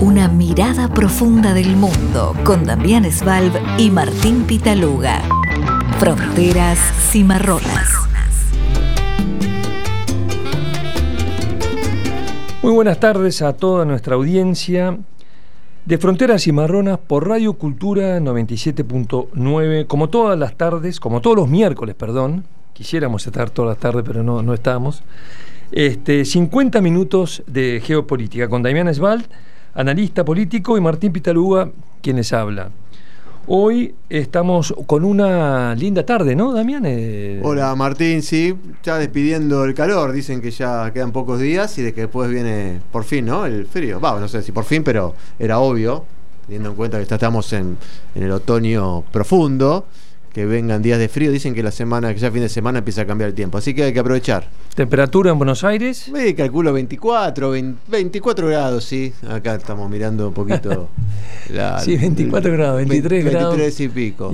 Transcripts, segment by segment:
Una mirada profunda del mundo con Damián Svalb y Martín Pitaluga. Fronteras cimarronas. Muy buenas tardes a toda nuestra audiencia de Fronteras Cimarronas por Radio Cultura 97.9, como todas las tardes, como todos los miércoles, perdón, quisiéramos estar todas las tardes, pero no, no estamos, este, 50 minutos de geopolítica con Damián Svalb analista político, y Martín Pitaluga, quienes habla. Hoy estamos con una linda tarde, ¿no, Damián? Eh, Hola, Martín, sí, ya despidiendo el calor, dicen que ya quedan pocos días y de que después viene por fin, ¿no? El frío. Va, no sé si por fin, pero era obvio, teniendo en cuenta que estamos en, en el otoño profundo que vengan días de frío. Dicen que la semana, que ya fin de semana empieza a cambiar el tiempo. Así que hay que aprovechar. ¿Temperatura en Buenos Aires? Sí, calculo 24, 24 grados, sí. Acá estamos mirando un poquito. la, sí, 24 grados, 23 grados. 23 y pico.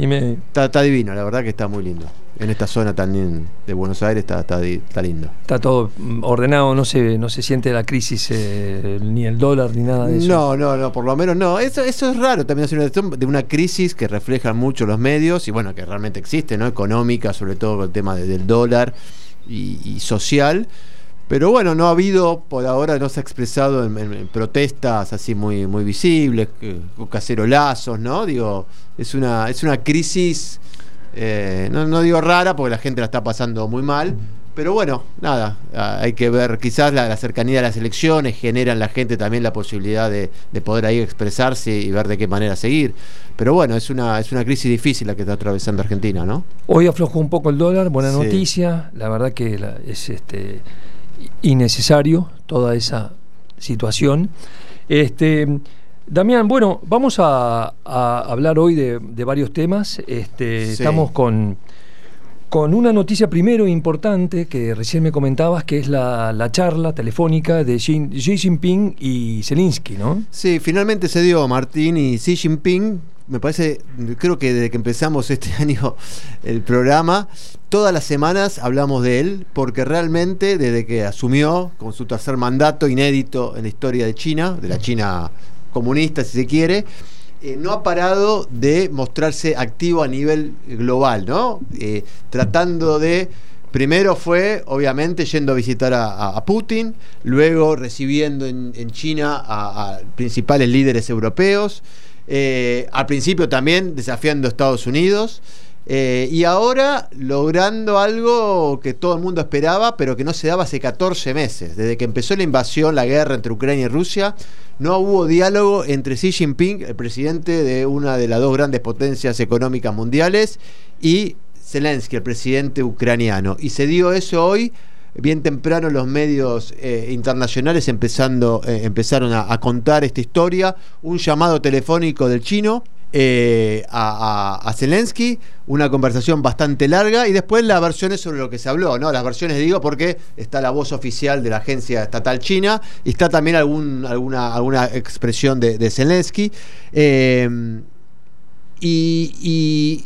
está divino, la verdad que está muy lindo en esta zona también de Buenos Aires está, está, lindo. Está todo ordenado, no se, no se siente la crisis eh, ni el dólar ni nada de eso. No, no, no, por lo menos no. Eso, eso es raro también de una crisis que refleja mucho los medios y bueno, que realmente existe, ¿no? Económica, sobre todo con el tema del dólar y, social. Pero bueno, no ha habido, por ahora no se ha expresado en, protestas así muy, muy visibles, con cacerolazos, ¿no? Digo, es una, es una crisis eh, no, digo rara porque la gente la está pasando muy mal. Pero bueno, nada, hay que ver, quizás la, cercanía de las elecciones genera en la gente también la posibilidad de, poder ahí expresarse y ver de qué manera seguir. Pero bueno, es una, es una crisis difícil la que está atravesando Argentina, ¿no? Hoy aflojó un poco el dólar, buena noticia, la verdad que es este, innecesario toda esa situación. Este, Damián, bueno, vamos a, hablar hoy de, varios temas. Este, Estamos con, con una noticia primero importante que recién me comentabas, que es la, charla telefónica de Xi, Jinping y Zelensky, ¿no? Sí, finalmente se dio Martín y Xi Jinping. Me parece, creo que desde que empezamos este año el programa, todas las semanas hablamos de él, porque realmente desde que asumió con su tercer mandato inédito en la historia de China, de la China comunista, si se quiere, eh, no ha parado de mostrarse activo a nivel global, ¿no? Eh, tratando de. Primero fue, obviamente, yendo a visitar a, Putin, luego recibiendo en, China a, principales líderes europeos, eh, al principio también desafiando a Estados Unidos. Y ahora logrando algo que todo el mundo esperaba, pero que no se daba hace 14 meses. Desde que empezó la invasión, la guerra entre Ucrania y Rusia, no hubo diálogo entre Xi Jinping, el presidente de una de las dos grandes potencias económicas mundiales, y Zelensky, el presidente ucraniano. Y se dio eso hoy, bien temprano los medios eh, internacionales empezando, eh, empezaron a contar esta historia, un llamado telefónico del chino eh, a, Zelensky, una conversación bastante larga y después las versiones sobre lo que se habló, ¿no? Las versiones digo porque está la voz oficial de la agencia estatal china y está también algún, alguna, alguna expresión de, Zelensky. Eh, y,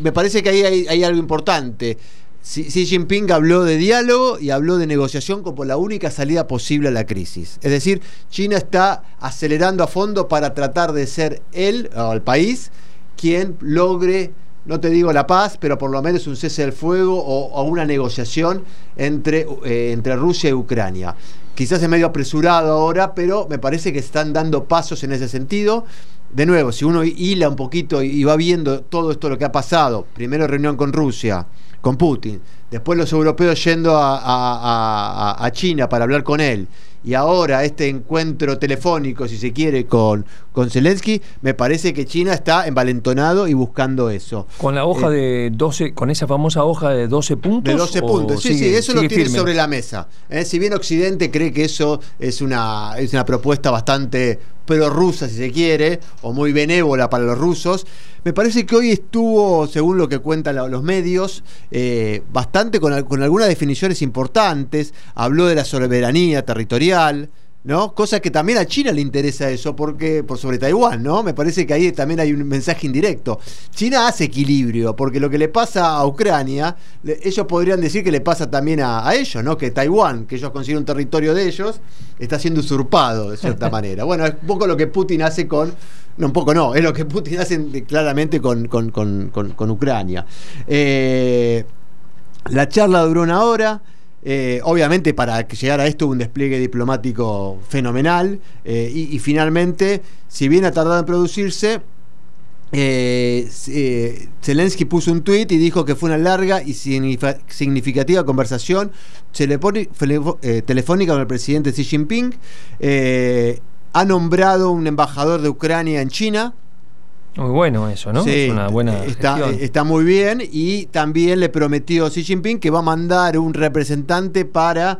me parece que ahí hay algo importante. Xi Jinping habló de diálogo y habló de negociación como la única salida posible a la crisis. Es decir, China está acelerando a fondo para tratar de ser él, o el país, quien logre, no te digo la paz, pero por lo menos un cese del fuego o, una negociación entre, eh, entre Rusia y Ucrania. Quizás es medio apresurado ahora, pero me parece que están dando pasos en ese sentido de nuevo, si uno hila un poquito y va viendo todo esto lo que ha pasado, primero reunión con Rusia, con Putin, después los europeos yendo a, China para hablar con él, y ahora este encuentro telefónico, si se quiere, con, con Zelensky, me parece que China está envalentonado y buscando eso. Con la hoja eh, de 12, con esa famosa hoja de 12 puntos. De 12 puntos, sí, sí, eso lo tiene sobre la mesa. ¿eh? Si bien Occidente cree que eso es una, es una propuesta bastante pro-rusa, si se quiere, o muy benévola para los rusos, me parece que hoy estuvo, según lo que cuentan los medios, eh, bastante con, con algunas definiciones importantes. Habló de la soberanía territorial, ¿no? Cosa que también a China le interesa eso, porque por sobre Taiwán, ¿no? Me parece que ahí también hay un mensaje indirecto. China hace equilibrio, porque lo que le pasa a Ucrania, ellos podrían decir que le pasa también a, ellos, ¿no? Que Taiwán, que ellos consiguen un territorio de ellos, está siendo usurpado de cierta manera. Bueno, es un poco lo que Putin hace con no, un poco no, es lo que Putin hace claramente con, con, Ucrania. Eh, la charla duró una hora. Eh, obviamente para llegar a esto hubo un despliegue diplomático fenomenal eh, y, finalmente, si bien ha tardado en producirse, Zelensky puso un tuit y dijo que fue una larga y significativa conversación telefónica con el presidente Xi Jinping ha nombrado un embajador de Ucrania en China. Muy bueno eso, ¿no? es una buena está, está, muy bien y también le prometió Xi Jinping que va a mandar un representante para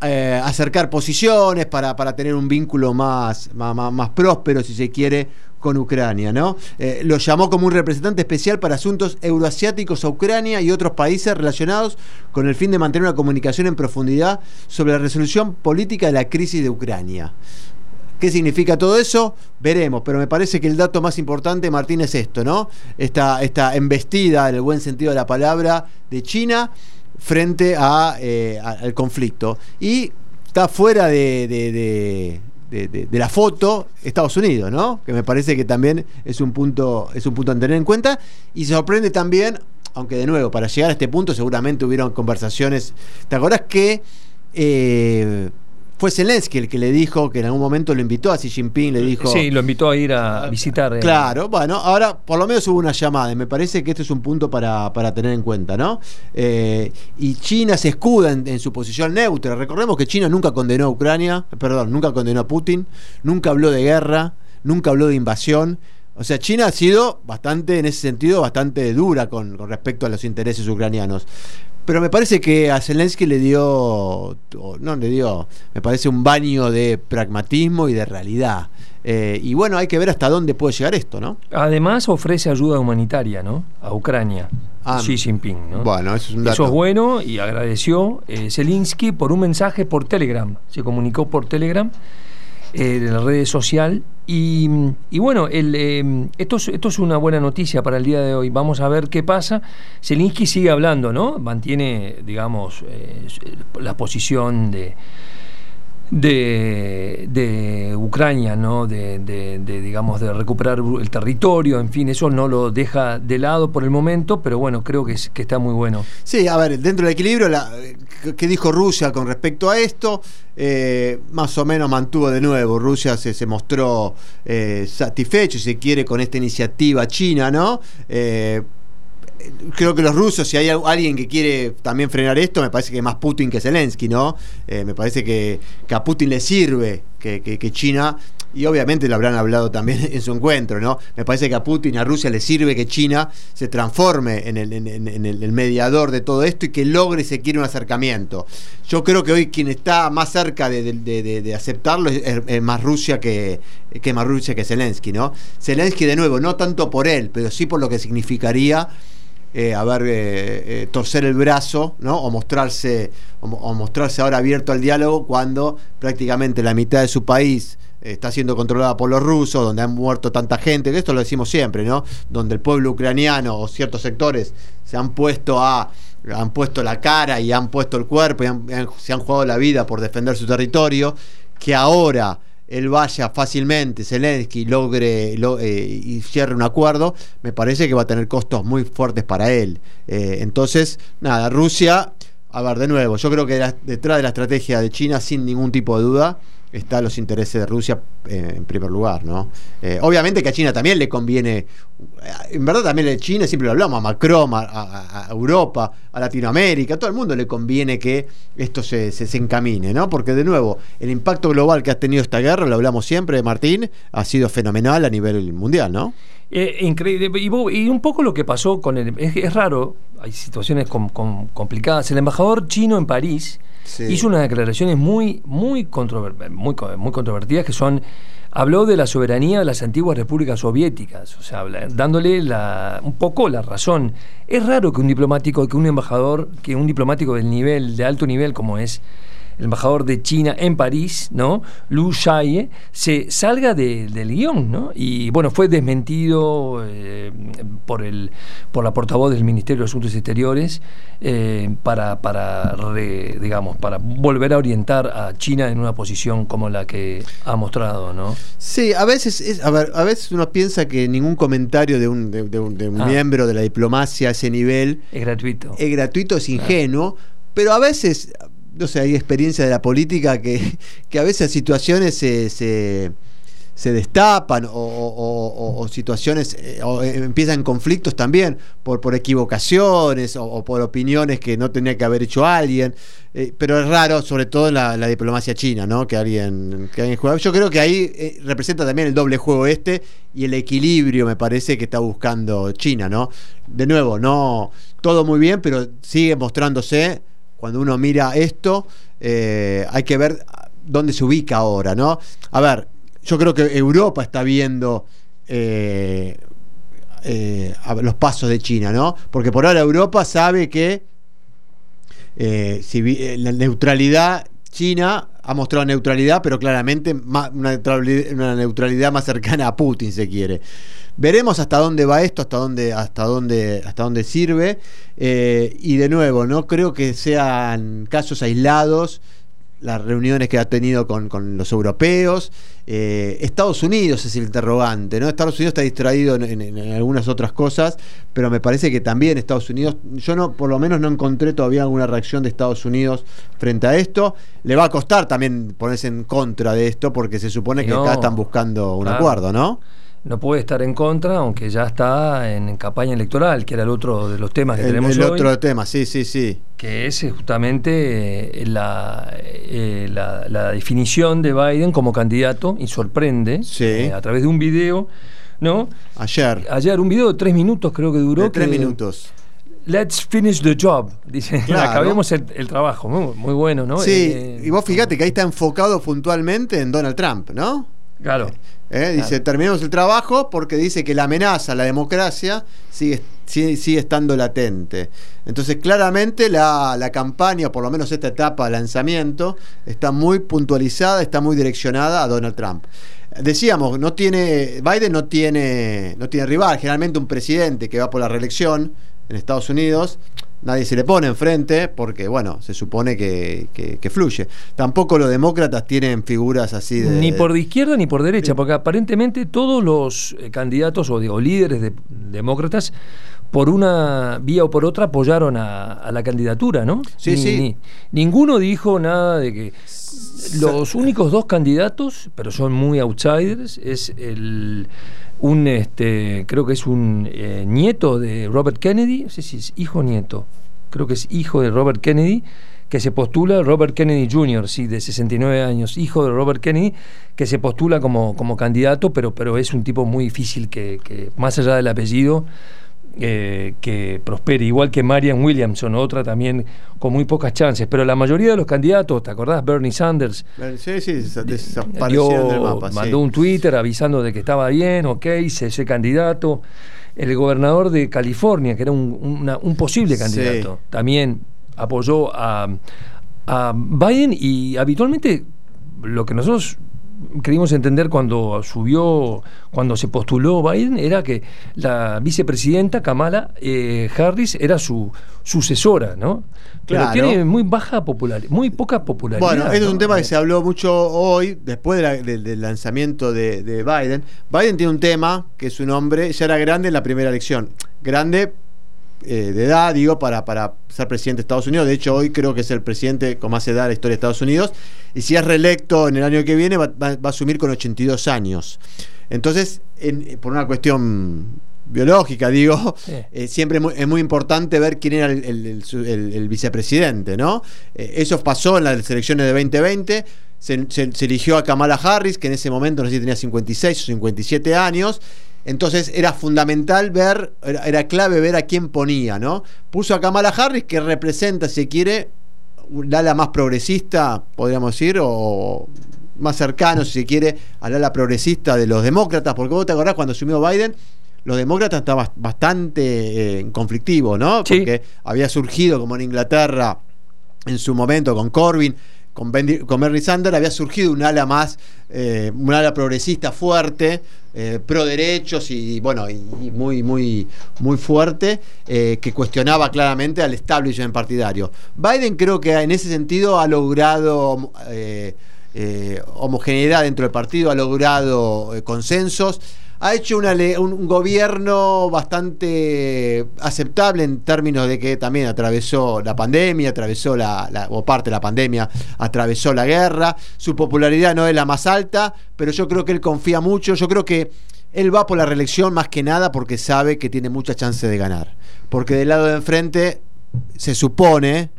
eh, acercar posiciones, para, para, tener un vínculo más, más, próspero, si se quiere, con Ucrania, ¿no? Eh, lo llamó como un representante especial para asuntos euroasiáticos a Ucrania y otros países relacionados con el fin de mantener una comunicación en profundidad sobre la resolución política de la crisis de Ucrania. ¿Qué significa todo eso? Veremos, pero me parece que el dato más importante, Martín, es esto, ¿no? Esta, esta embestida, en el buen sentido de la palabra, de China frente a, eh, al conflicto. Y está fuera de, de, la foto Estados Unidos, ¿no? Que me parece que también es un punto, es un punto a tener en cuenta. Y sorprende también, aunque de nuevo, para llegar a este punto seguramente hubieron conversaciones. ¿Te acordás que eh, fue Zelensky el que le dijo que en algún momento lo invitó a Xi Jinping, le dijo. Sí, lo invitó a ir a visitar. Eh. Claro, bueno, ahora por lo menos hubo una llamada y me parece que este es un punto para, tener en cuenta, ¿no? Eh, y China se escuda en, su posición neutra. Recordemos que China nunca condenó a Ucrania, perdón, nunca condenó a Putin, nunca habló de guerra, nunca habló de invasión. O sea, China ha sido bastante, en ese sentido, bastante dura con, con respecto a los intereses ucranianos. Pero me parece que a Zelensky le dio, no le dio, me parece un baño de pragmatismo y de realidad. Eh, y bueno, hay que ver hasta dónde puede llegar esto, ¿no? Además ofrece ayuda humanitaria, ¿no? A Ucrania. Ah, Xi Jinping, ¿no? Bueno, eso es un dato. Eso es bueno y agradeció eh, Zelensky por un mensaje por Telegram. Se comunicó por Telegram eh, de la red social. Y, bueno, el, eh, esto, es, esto es una buena noticia para el día de hoy. Vamos a ver qué pasa. Zelinsky sigue hablando, ¿no? Mantiene, digamos, eh, la posición de de, de Ucrania, ¿no? De, digamos, de recuperar el territorio, en fin, eso no lo deja de lado por el momento, pero bueno, creo que, está muy bueno. Sí, a ver, dentro del equilibrio, ¿qué dijo Rusia con respecto a esto? Eh, más o menos mantuvo de nuevo, Rusia se, se mostró eh, satisfecho, si se quiere, con esta iniciativa china, ¿no? Eh, creo que los rusos, si hay alguien que quiere también frenar esto, me parece que más Putin que Zelensky, ¿no? Eh, me parece que, a Putin le sirve que, China, y obviamente lo habrán hablado también en su encuentro, ¿no? Me parece que a Putin, a Rusia le sirve que China se transforme en el, mediador de todo esto y que logre, se quiere, un acercamiento. Yo creo que hoy quien está más cerca de, aceptarlo es, más Rusia que, que más Rusia que Zelensky, ¿no? Zelensky, de nuevo, no tanto por él, pero sí por lo que significaría eh, eh, eh, torcer el brazo, ¿no? O mostrarse, o, mostrarse ahora abierto al diálogo cuando prácticamente la mitad de su país está siendo controlada por los rusos, donde han muerto tanta gente, esto lo decimos siempre, ¿no? Donde el pueblo ucraniano o ciertos sectores se han puesto a han puesto la cara y han puesto el cuerpo y se han jugado la vida por defender su territorio, que ahora él vaya fácilmente, Zelensky logre eh, y cierre un acuerdo, me parece que va a tener costos muy fuertes para él. Eh, entonces, nada, Rusia, a ver, de nuevo, yo creo que detrás de la estrategia de China, sin ningún tipo de duda, están los intereses de Rusia eh, en primer lugar, ¿no? Eh, obviamente que a China también le conviene, eh, en verdad también a China, siempre lo hablamos, a Macron, a, Europa, a Latinoamérica, a todo el mundo le conviene que esto se, se, encamine, ¿no? Porque de nuevo, el impacto global que ha tenido esta guerra, lo hablamos siempre, Martín, ha sido fenomenal a nivel mundial, ¿no? increíble. Y, un poco lo que pasó con el... Es, raro, hay situaciones complicadas. El embajador chino en París hizo unas declaraciones muy, muy, muy, muy controvertidas que son habló de la soberanía de las antiguas repúblicas soviéticas, o sea, dándole la, un poco la razón. Es raro que un diplomático, que un embajador, que un diplomático del nivel, de alto nivel como es el embajador de China en París, ¿no? Lu Shaye, se salga del guion, ¿no? Y bueno, fue desmentido eh, por, el, por la portavoz del Ministerio de Asuntos Exteriores eh, para, para digamos, para volver a orientar a China en una posición como la que ha mostrado, ¿no? Sí, a veces, es, a, ver, a veces uno piensa que ningún comentario de un, de, un, ah. miembro de la diplomacia a ese nivel es gratuito. Es gratuito, es ingenuo, pero a veces no sé, hay experiencia de la política que, que a veces situaciones se, se, se destapan o, situaciones eh, o eh, empiezan conflictos también por, por equivocaciones o, por opiniones que no tenía que haber hecho alguien. Eh, pero es raro, sobre todo en la, diplomacia china, ¿no? Que alguien, que alguien juega. Yo creo que ahí representa también el doble juego este y el equilibrio, me parece, que está buscando China, ¿no? De nuevo, no todo muy bien, pero sigue mostrándose cuando uno mira esto, eh, hay que ver dónde se ubica ahora, ¿no? A ver, yo creo que Europa está viendo eh, eh, los pasos de China, ¿no? Porque por ahora Europa sabe que la neutralidad China ha mostrado neutralidad, pero claramente una, neutralidad, más cercana a Putin, se quiere. Veremos hasta dónde va esto, hasta dónde, hasta dónde, hasta dónde sirve. Eh, y de nuevo, no creo que sean casos aislados las reuniones que ha tenido con, los europeos. Eh, Estados Unidos es el interrogante, ¿no? Estados Unidos está distraído en, algunas otras cosas, pero me parece que también Estados Unidos, yo no, por lo menos no encontré todavía alguna reacción de Estados Unidos frente a esto. Le va a costar también ponerse en contra de esto, porque se supone que acá están buscando un acuerdo, ¿no? No puede estar en contra, aunque ya está en, campaña electoral, que era el otro de los temas que tenemos hoy. El otro tema, sí, sí, sí. Que es justamente eh, la, eh, la, la, definición de Biden como candidato, y sorprende, eh, a través de un video, ¿no? Ayer. Ayer, un video de tres minutos creo que duró. De tres minutos. Let's finish the job, dice. Acabemos el, trabajo, muy, bueno, ¿no? Sí, y vos fíjate que ahí está enfocado puntualmente en Donald Trump, ¿no? Claro. ¿Eh? Dice, terminemos el trabajo porque dice que la amenaza a la democracia sigue, sigue, estando latente. Entonces, claramente la, la, campaña, por lo menos esta etapa de lanzamiento, está muy puntualizada, está muy direccionada a Donald Trump. Decíamos, no tiene, Biden no tiene, no tiene rival. Generalmente un presidente que va por la reelección en Estados Unidos nadie se le pone enfrente porque, bueno, se supone que, fluye. Tampoco los demócratas tienen figuras así de... Ni por de izquierda ni por derecha, porque aparentemente todos los eh, candidatos o, líderes de, demócratas, por una vía o por otra, apoyaron a, la candidatura, ¿no? Sí, sí. ninguno dijo nada de que... Los únicos dos candidatos, pero son muy outsiders, es el un este creo que es un eh, nieto de Robert Kennedy, no sé si es hijo o nieto, creo que es hijo de Robert Kennedy, que se postula, Robert Kennedy Jr., sí, de 69 años, hijo de Robert Kennedy, que se postula como, como candidato, pero, pero es un tipo muy difícil que, que más allá del apellido, eh, que prospere, igual que Marian Williamson, otra también con muy pocas chances. Pero la mayoría de los candidatos, ¿te acordás? Bernie Sanders. Sí, sí, desapareció del mapa. Mandó un Twitter avisando de que estaba bien, ok, ese candidato. El gobernador de California, que era un, posible candidato, también apoyó a, a Biden y habitualmente lo que nosotros creímos entender cuando subió, cuando se postuló Biden, era que la vicepresidenta Kamala eh, Harris era su sucesora, ¿no? Pero tiene muy baja popularidad, muy poca popularidad. Bueno, este es un tema que se habló mucho hoy, después del lanzamiento de, de Biden. Biden tiene un tema, que su nombre ya era grande en la primera elección. Grande eh, de edad, digo, para, para ser presidente de Estados Unidos. De hecho, hoy creo que es el presidente con más edad de la historia de Estados Unidos. Y si es reelecto en el año que viene, va, a asumir con 82 años. Entonces, por una cuestión biológica, digo, eh, siempre es muy, importante ver quién era el, vicepresidente, ¿no? Eh, eso pasó en las elecciones de 2020. Se, se, eligió a Kamala Harris, que en ese momento no sé si tenía 56 o 57 años, entonces era fundamental ver, era, clave ver a quién ponía, ¿no? Puso a Kamala Harris, que representa, si quiere, la ala más progresista, podríamos decir, o más cercano, si se quiere, al ala progresista de los demócratas, porque vos te acordás cuando asumió Biden, los demócratas estaban bastante eh, conflictivos, ¿no? Porque había surgido, como en Inglaterra, en su momento con Corbyn, con, Bernie Sanders había surgido un ala más, eh, un ala progresista fuerte, eh, pro derechos y, bueno, y, muy, muy, muy fuerte, eh, que cuestionaba claramente al establishment partidario. Biden creo que en ese sentido ha logrado homogeneidad dentro del partido, ha logrado consensos ha hecho una un gobierno bastante aceptable en términos de que también atravesó la pandemia, atravesó la, o parte de la pandemia, atravesó la guerra. Su popularidad no es la más alta, pero yo creo que él confía mucho. Yo creo que él va por la reelección más que nada porque sabe que tiene mucha chance de ganar. Porque del lado de enfrente se supone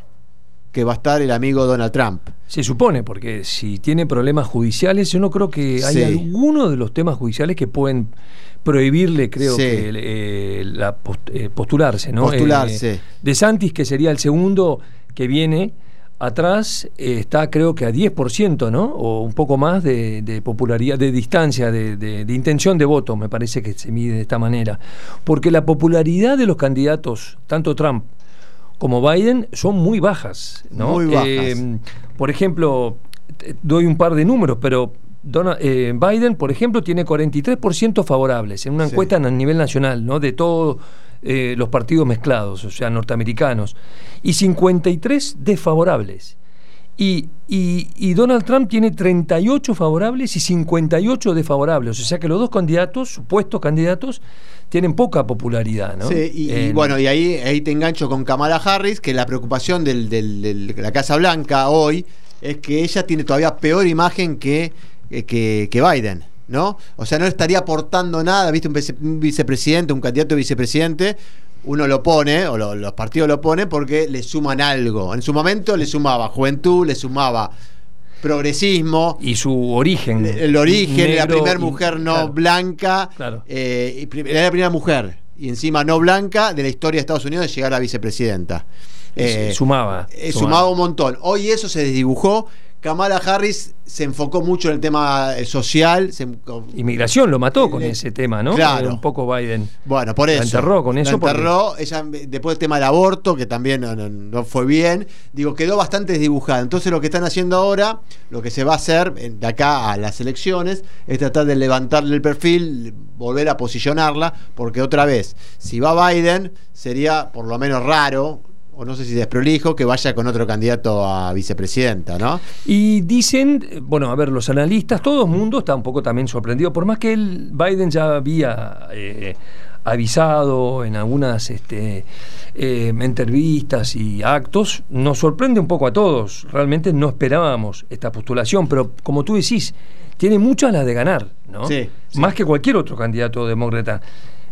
que va a estar el amigo Donald Trump. Se supone, porque si tiene problemas judiciales, yo no creo que haya alguno de los temas judiciales que pueden prohibirle, creo que, eh, la eh, postularse, ¿no? Postularse. Eh, de Santis, que sería el segundo que viene atrás, está creo que a 10%, ¿no? O un poco más de, popularidad, de distancia, de, de, intención de voto, me parece que se mide de esta manera. Porque la popularidad de los candidatos, tanto Trump como Biden son muy bajas. ¿no? Muy bajas. Eh, por ejemplo, doy un par de números, pero eh, Biden, por ejemplo, tiene 43% favorables en una encuesta a nivel nacional, ¿no? De todos eh, los partidos mezclados, o sea, norteamericanos, y 53 desfavorables. Y, y, Donald Trump tiene 38 favorables y 58 desfavorables. O sea que los dos candidatos, supuestos candidatos, tienen poca popularidad, ¿no? Sí, y, bueno, y ahí, ahí te engancho con Kamala Harris, que la preocupación de la Casa Blanca hoy es que ella tiene todavía peor imagen que, eh, que, Biden. ¿No? O sea, no estaría aportando nada, ¿viste? Un, vicepresidente, un candidato a vicepresidente, uno lo pone, o los partidos lo ponen porque le suman algo. En su momento le sumaba juventud, le sumaba progresismo. Y su origen. El, origen, la primera mujer no blanca. Eh, era la primera mujer, y encima no blanca, de la historia de Estados Unidos de llegar a vicepresidenta. Eh, sumaba, eh, sumaba. un montón. Hoy eso se desdibujó Kamala Harris se enfocó mucho en el tema eh, social. Inmigración lo mató con ese tema, ¿no? Claro. Un poco Biden. Bueno, por eso. La enterró con eso. La enterró. Ella, después del tema del aborto, que también no, fue bien. Digo, quedó bastante desdibujada. Entonces, lo que están haciendo ahora, lo que se va a hacer de acá a las elecciones, es tratar de levantarle el perfil, volver a posicionarla, porque otra vez, si va Biden, sería por lo menos raro o no sé si desprolijo, que vaya con otro candidato a vicepresidenta, ¿no? Y dicen, bueno, a ver, los analistas, todo el mundo está un poco también sorprendido, por más que el Biden ya había eh, avisado en algunas este, eh, entrevistas y actos, nos sorprende un poco a todos. Realmente no esperábamos esta postulación, pero como tú decís, tiene muchas las de ganar, ¿no? sí. Más que cualquier otro candidato demócrata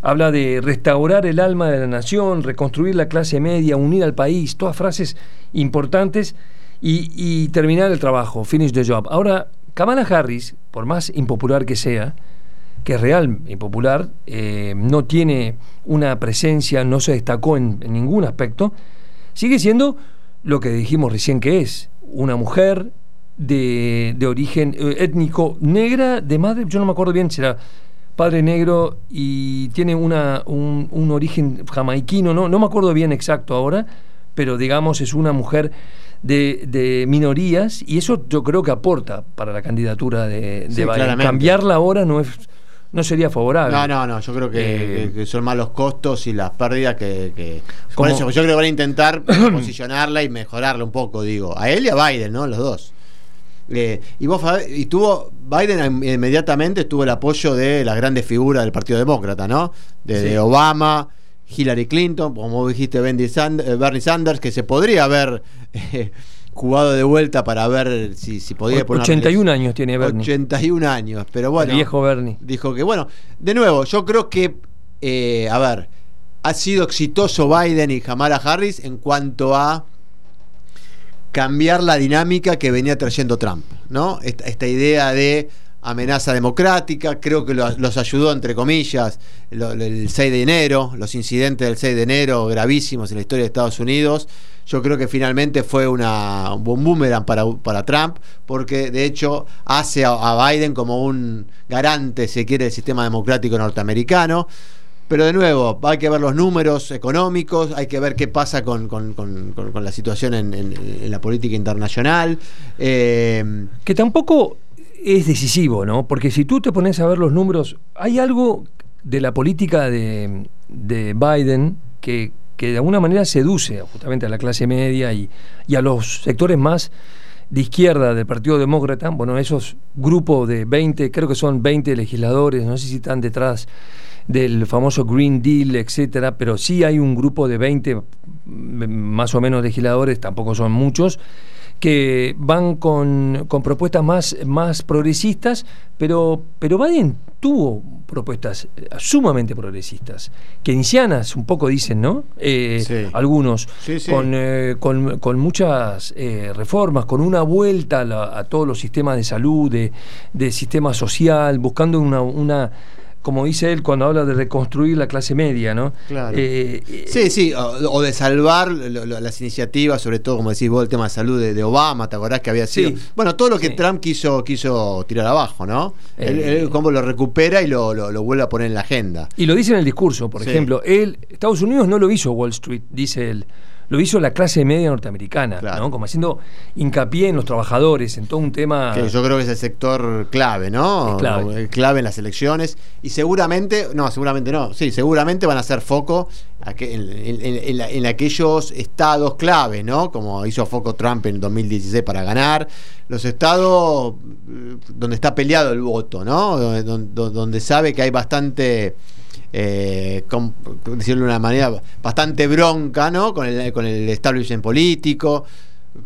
habla de restaurar el alma de la nación, reconstruir la clase media, unir al país, todas frases importantes y, terminar el trabajo, finish the job. Ahora, Kamala Harris, por más impopular que sea, que es real impopular, eh, no tiene una presencia, no se destacó en, ningún aspecto, sigue siendo lo que dijimos recién que es, una mujer de, de origen eh, étnico negra, de madre, yo no me acuerdo bien si era padre negro y tiene una, un, origen jamaiquino, ¿no? no me acuerdo bien exacto ahora, pero digamos es una mujer de, minorías y eso yo creo que aporta para la candidatura de, Biden. Cambiarla ahora no es no sería favorable. No, no, no, yo creo que, eh, son más los costos y las pérdidas que... que... Por eso yo creo que van a intentar posicionarla y mejorarla un poco, digo, a él y a Biden, ¿no? Los dos. Eh, y vos y tuvo Biden inmediatamente tuvo el apoyo de las grandes figuras del Partido Demócrata, ¿no? De, Obama, Hillary Clinton, como dijiste Bernie Sanders, que se podría haber eh, jugado de vuelta para ver si, si podía poner 81 años tiene Bernie. 81 años, pero bueno. El viejo Bernie. Dijo que, bueno, de nuevo, yo creo que, eh, a ver, ha sido exitoso Biden y Kamala Harris en cuanto a cambiar la dinámica que venía trayendo Trump, ¿no? Esta, idea de amenaza democrática, creo que los ayudó, entre comillas, el 6 de enero, los incidentes del 6 de enero gravísimos en la historia de Estados Unidos. Yo creo que finalmente fue una, un boomerang para, para Trump, porque de hecho hace a, Biden como un garante, si quiere, del sistema democrático norteamericano. Pero de nuevo, hay que ver los números económicos, hay que ver qué pasa con, con- con- la situación en la política internacional. Eh, Que tampoco es decisivo, ¿no? Porque si tú te pones a ver los números, hay algo de la política de, de Biden que, que de alguna manera seduce justamente a la clase media y, y a los sectores más de izquierda del Partido Demócrata, bueno, esos grupos de 20, creo que son 20 legisladores, no sé si están detrás del famoso Green Deal, etcétera, pero sí hay un grupo de 20 mm, más o menos legisladores, tampoco son muchos, que van con, con propuestas más, más progresistas, pero, pero Biden tuvo propuestas eh, sumamente progresistas, keynesianas, un poco dicen, ¿no? Eh, Sí. Algunos, Sí, sí. Con, eh, con, con muchas eh, reformas, con una vuelta a, la- a todos los sistemas de salud, de, de sistema social, buscando una, una, como dice él cuando habla de reconstruir la clase media, ¿no? Claro. Eh, eh, Sí, sí, o, o de salvar lo- lo- las iniciativas, sobre todo, como decís vos, el tema de salud de, de Obama, ¿te acordás que había sido? Sí. Bueno, todo lo que Sí. Trump quiso, quiso tirar abajo, ¿no? él, Eh. él como lo recupera y lo, lo- lo vuelve a poner en la agenda. Y lo dice en el discurso, por Sí. ejemplo, él, Estados Unidos no lo hizo Wall Street, dice él, lo hizo la clase media norteamericana, Claro. ¿no? Como haciendo hincapié en los trabajadores, en todo un tema. Que yo creo que es el sector clave, ¿no? Es clave. En las elecciones. Y seguramente, no, seguramente no, sí, seguramente van a hacer foco en, en- en- en la- en aquellos estados clave, ¿no? Como hizo foco Trump en 2016 para ganar. Los estados eh, donde está peleado el voto, ¿no? Donde sabe que hay bastante. Eh, com- decirlo de una manera bastante bronca, ¿no? Con el, con el establishment político,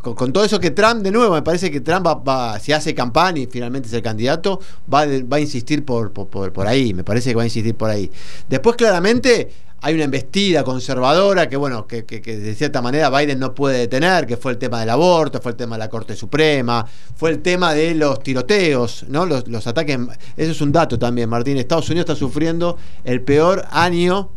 con, con todo eso que Trump, de nuevo, me parece que Trump va, va- si hace campaña y finalmente es el candidato, va, va a insistir por- por ahí, me parece que va a insistir por ahí. Después, claramente, hay una embestida conservadora que, bueno, que, que- de cierta manera Biden no puede detener, que fue el tema del aborto, fue el tema de la Corte Suprema, fue el tema de los tiroteos, ¿no? Los, los ataques, eso es un dato también, Martín. Estados Unidos está sufriendo el peor año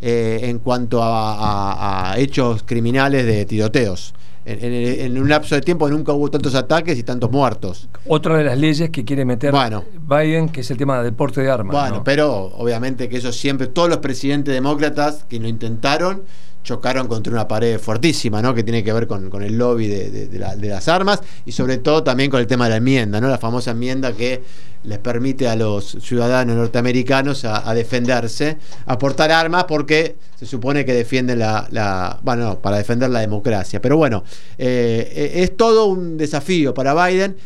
eh, en cuanto a hechos criminales de tiroteos. En, en- en un lapso de tiempo nunca hubo tantos ataques y tantos muertos. Otra de las leyes que quiere meter Bueno. Biden, que es el tema del porte de armas. Bueno, ¿no? pero obviamente que eso siempre, todos los presidentes demócratas que lo intentaron, chocaron contra una pared fuertísima, ¿no? Que tiene que ver con, el lobby de, de- de la- de las armas y sobre todo también con el tema de la enmienda, ¿no? La famosa enmienda que les permite a los ciudadanos norteamericanos a, defenderse, a portar armas porque se supone que defienden la, bueno, no, para defender la democracia. Pero bueno, eh, eh, es todo un desafío para Biden.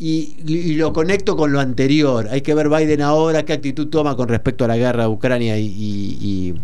Y, lo conecto con lo anterior. Hay que ver Biden ahora, qué actitud toma con respecto a la guerra de Ucrania y-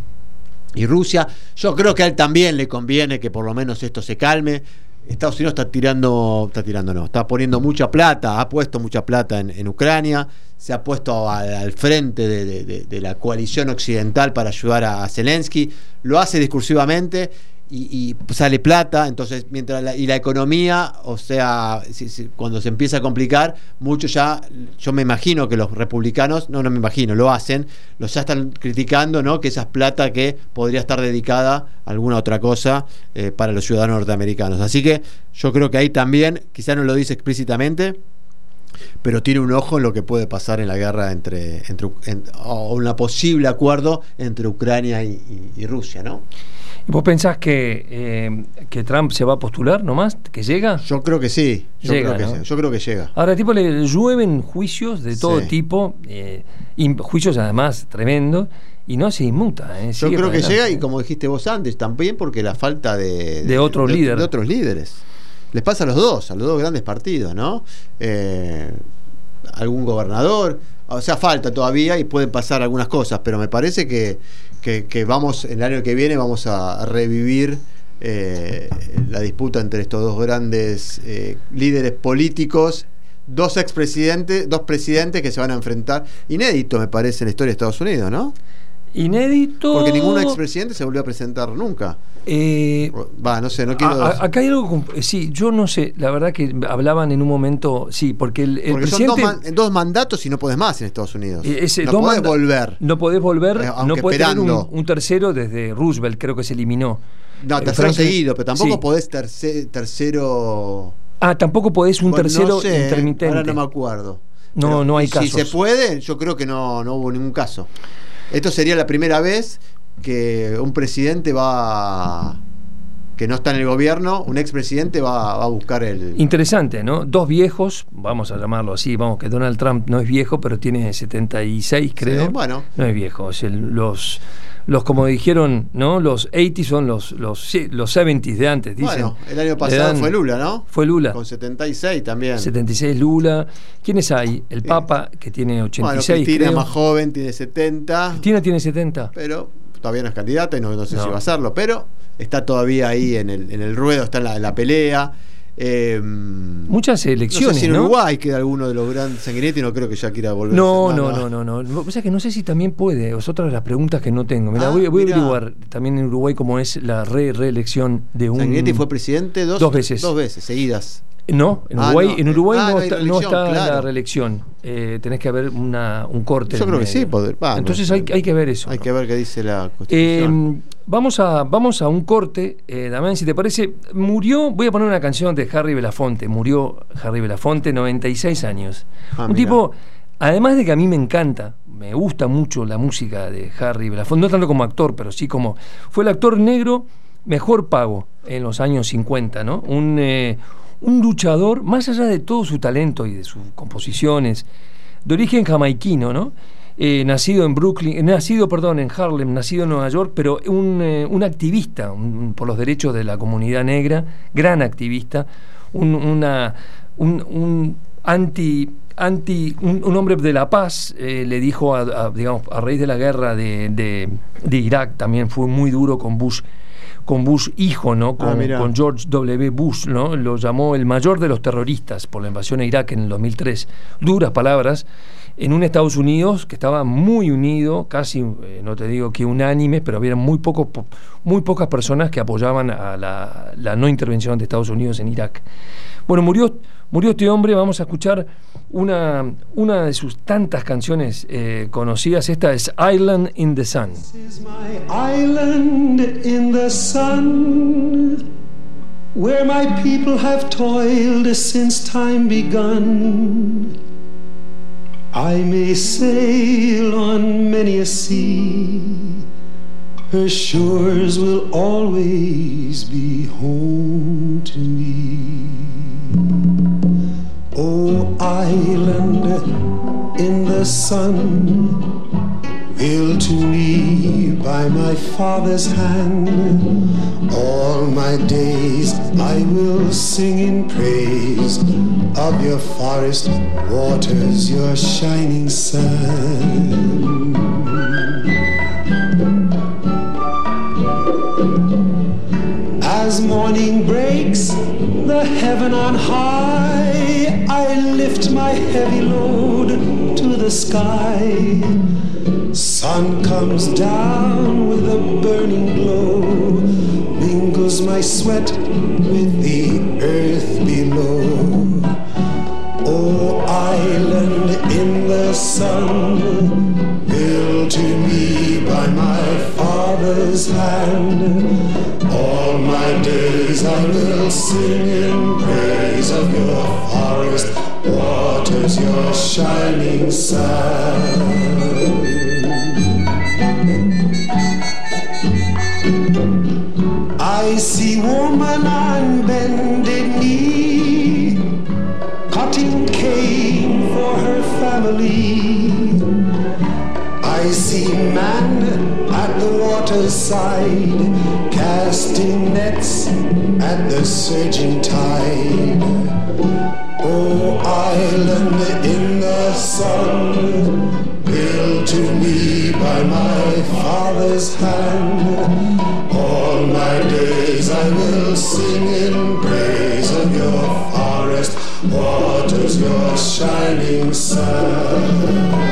y Rusia. Yo creo que a él también le conviene que por lo menos esto se calme. Estados Unidos está tirando, está tirando, no, está poniendo mucha plata, ha puesto mucha plata en, Ucrania, se ha puesto al, frente de, la coalición occidental para ayudar a Zelensky, lo hace discursivamente y, y sale plata, entonces mientras la, y la economía, o sea, si- si- cuando se empieza a complicar, mucho ya, yo me imagino que los republicanos, no, no me imagino, lo hacen, los ya están criticando, ¿no? Que esa es plata que podría estar dedicada a alguna otra cosa eh, para los ciudadanos norteamericanos. Así que yo creo que ahí también, quizá no lo dice explícitamente, pero tiene un ojo en lo que puede pasar en la guerra entre, entre en- o una posible acuerdo entre Ucrania y Rusia, ¿no? ¿Y vos pensás que, eh, que Trump se va a postular nomás? ¿Que llega? Yo creo que sí, yo, Llega, creo, que ¿no? sí, yo creo que llega. Ahora, tipo, le llueven juicios de todo Sí. tipo, eh, juicios además tremendos, y no se inmuta. eh, Yo creo que adelante. llega y como dijiste vos antes, también porque la falta de, De otro líder. de otros líderes. Les pasa a los dos, a los dos grandes partidos, ¿no? Eh, algún gobernador, o sea, falta todavía y pueden pasar algunas cosas, pero me parece que, que- vamos, el año que viene vamos a, a revivir eh, la disputa entre estos dos grandes eh, líderes políticos, dos expresidentes, dos presidentes que se van a enfrentar, inédito me parece en la historia de Estados Unidos, ¿no? Inédito. Porque ningún expresidente se volvió a presentar nunca. Eh, Va, no sé, no quiero. a- acá hay algo. Sí, yo no sé. La verdad que hablaban en un momento. Sí, porque el, el porque son dos, presidente. man- dos mandatos y no podés más en Estados Unidos. eh, ese no podés manda- volver. No podés volver. Eh, no aunque tener un, esperando. un tercero desde Roosevelt, creo que se eliminó. No, tercero seguido, pero tampoco sí. podés terce- tercero. Ah, tampoco podés un tercero no sé, intermitente. Ahora no me acuerdo. No, Pero no hay si casos. se puede, yo creo que no, no hubo ningún caso. Esto sería la primera vez que un presidente va que no está en el gobierno, un expresidente va, va a buscar el... Interesante, ¿no? Dos viejos, vamos a llamarlo así, vamos, que Donald Trump no es viejo, pero tiene 76, creo. Sí, bueno. No es viejo, es el- los, los, como dijeron, ¿no? Los 80 son los, los, sí, los 70 de antes, dicen. Bueno, el año pasado dan- fue Lula, ¿no? Fue Lula. Con 76 también. 76 Lula. ¿Quiénes hay? El Papa, que tiene 86, bueno, Cristina es creo. más joven, tiene 70, Cristina tiene 70. pero todavía no es candidata y no, no sé No. si va a serlo, pero está todavía ahí en el, en el ruedo, está en la, en la pelea. Eh, Muchas no elecciones, sé si en ¿no? Uruguay queda alguno de los grandes Sanguinetti, no creo que ya quiera volver No, a no, no, no, no. O sea que no sé si también puede. Es otra de las preguntas que no tengo. Mira, Ah, voy, voy a mirá. averiguar también en Uruguay cómo es la re reelección de un. Sanguinetti fue presidente dos, Dos veces. Dos veces, seguidas. No, en Ah, Uruguay, no, en Uruguay ah, no, está, no reelección, está claro. la reelección. Eh, tenés que haber una, un corte. Yo creo que sí, poder- Entonces hay, hay que ver eso. Hay ¿no? que ver qué dice la Eh, Constitución. vamos, a, vamos a un corte, eh, Damián, si te parece. Murió, voy a poner una canción de Harry Belafonte. Murió Harry Belafonte, 96 años. Ah, un mirá. tipo, además de que a mí me encanta, me gusta mucho la música de Harry Belafonte, no tanto como actor, pero sí como. Fue el actor negro mejor pago en los años 50, ¿no? Un, eh, un luchador, más allá de todo su talento y de sus composiciones, de origen jamaiquino, ¿no? Eh, nacido en Brooklyn, eh, nacido, perdón, en Harlem, nacido en Nueva York, pero un, eh, un activista por los derechos de la comunidad negra, gran activista, un, un, anti, anti un, hombre de la paz, le dijo, a, digamos, a raíz de la guerra de- de Irak, también fue muy duro con Bush con Bush hijo, ¿no? Ah, Con, George W. Bush, ¿no? Lo llamó el mayor de los terroristas por la invasión a Irak en el 2003. Duras palabras. En un Estados Unidos que estaba muy unido, casi, eh, no te digo que unánime, pero había muy, poco, po- muy pocas personas que apoyaban a la, la no intervención de Estados Unidos en Irak. Bueno, murió, murió este hombre, vamos a escuchar una, de sus tantas canciones eh, conocidas. Esta es Island in the Sun. This is my island in the sun, where my people have toiled since time begun. I may sail on many a sea, her shores will always be home to me. Island in the sun, Built to me by my father's hand. All my days I will sing in praise of your forest waters, your shining sun. As morning breaks, the heaven on high, my heavy load to the sky. Sun comes down with a burning glow, mingles my sweat with the earth below. Oh, island in the sun, built to me by my father's hand. All my days I will sing shining sun. I see woman on bended knee, cutting cane for her family. I see man at the waterside, casting nets at the surging tide. My father's hand. All my days I will sing in praise of your forest waters, your shining sun.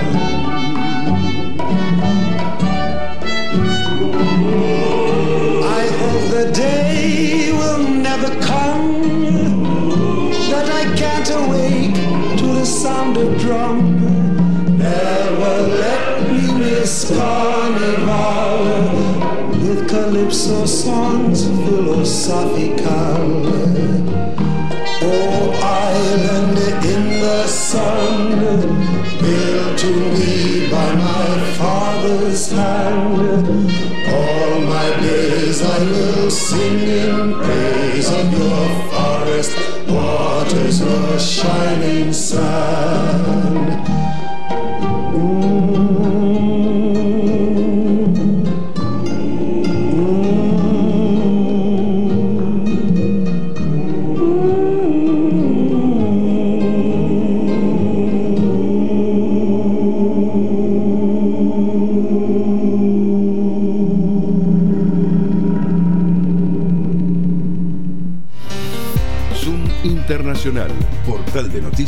Philosophical. Oh, island in the sun, built to me by my Father's hand. All my days I will sing in praise of your forest waters, your shining sand.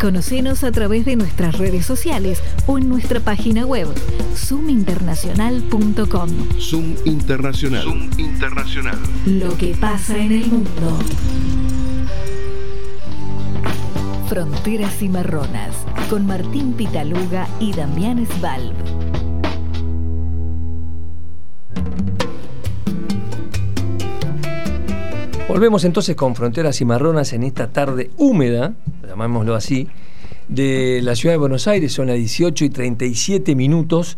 Conocenos a través de nuestras redes sociales o en nuestra página web zoominternacional.com. Zoom Internacional. Zoom Internacional. Lo que pasa en el mundo. Fronteras Cimarronas con Martín Pitaluga y Damián Svalb. Volvemos entonces con Fronteras Cimarronas en esta tarde húmeda, llamémoslo así, de la ciudad de Buenos Aires. Son las 18 y 37 minutos.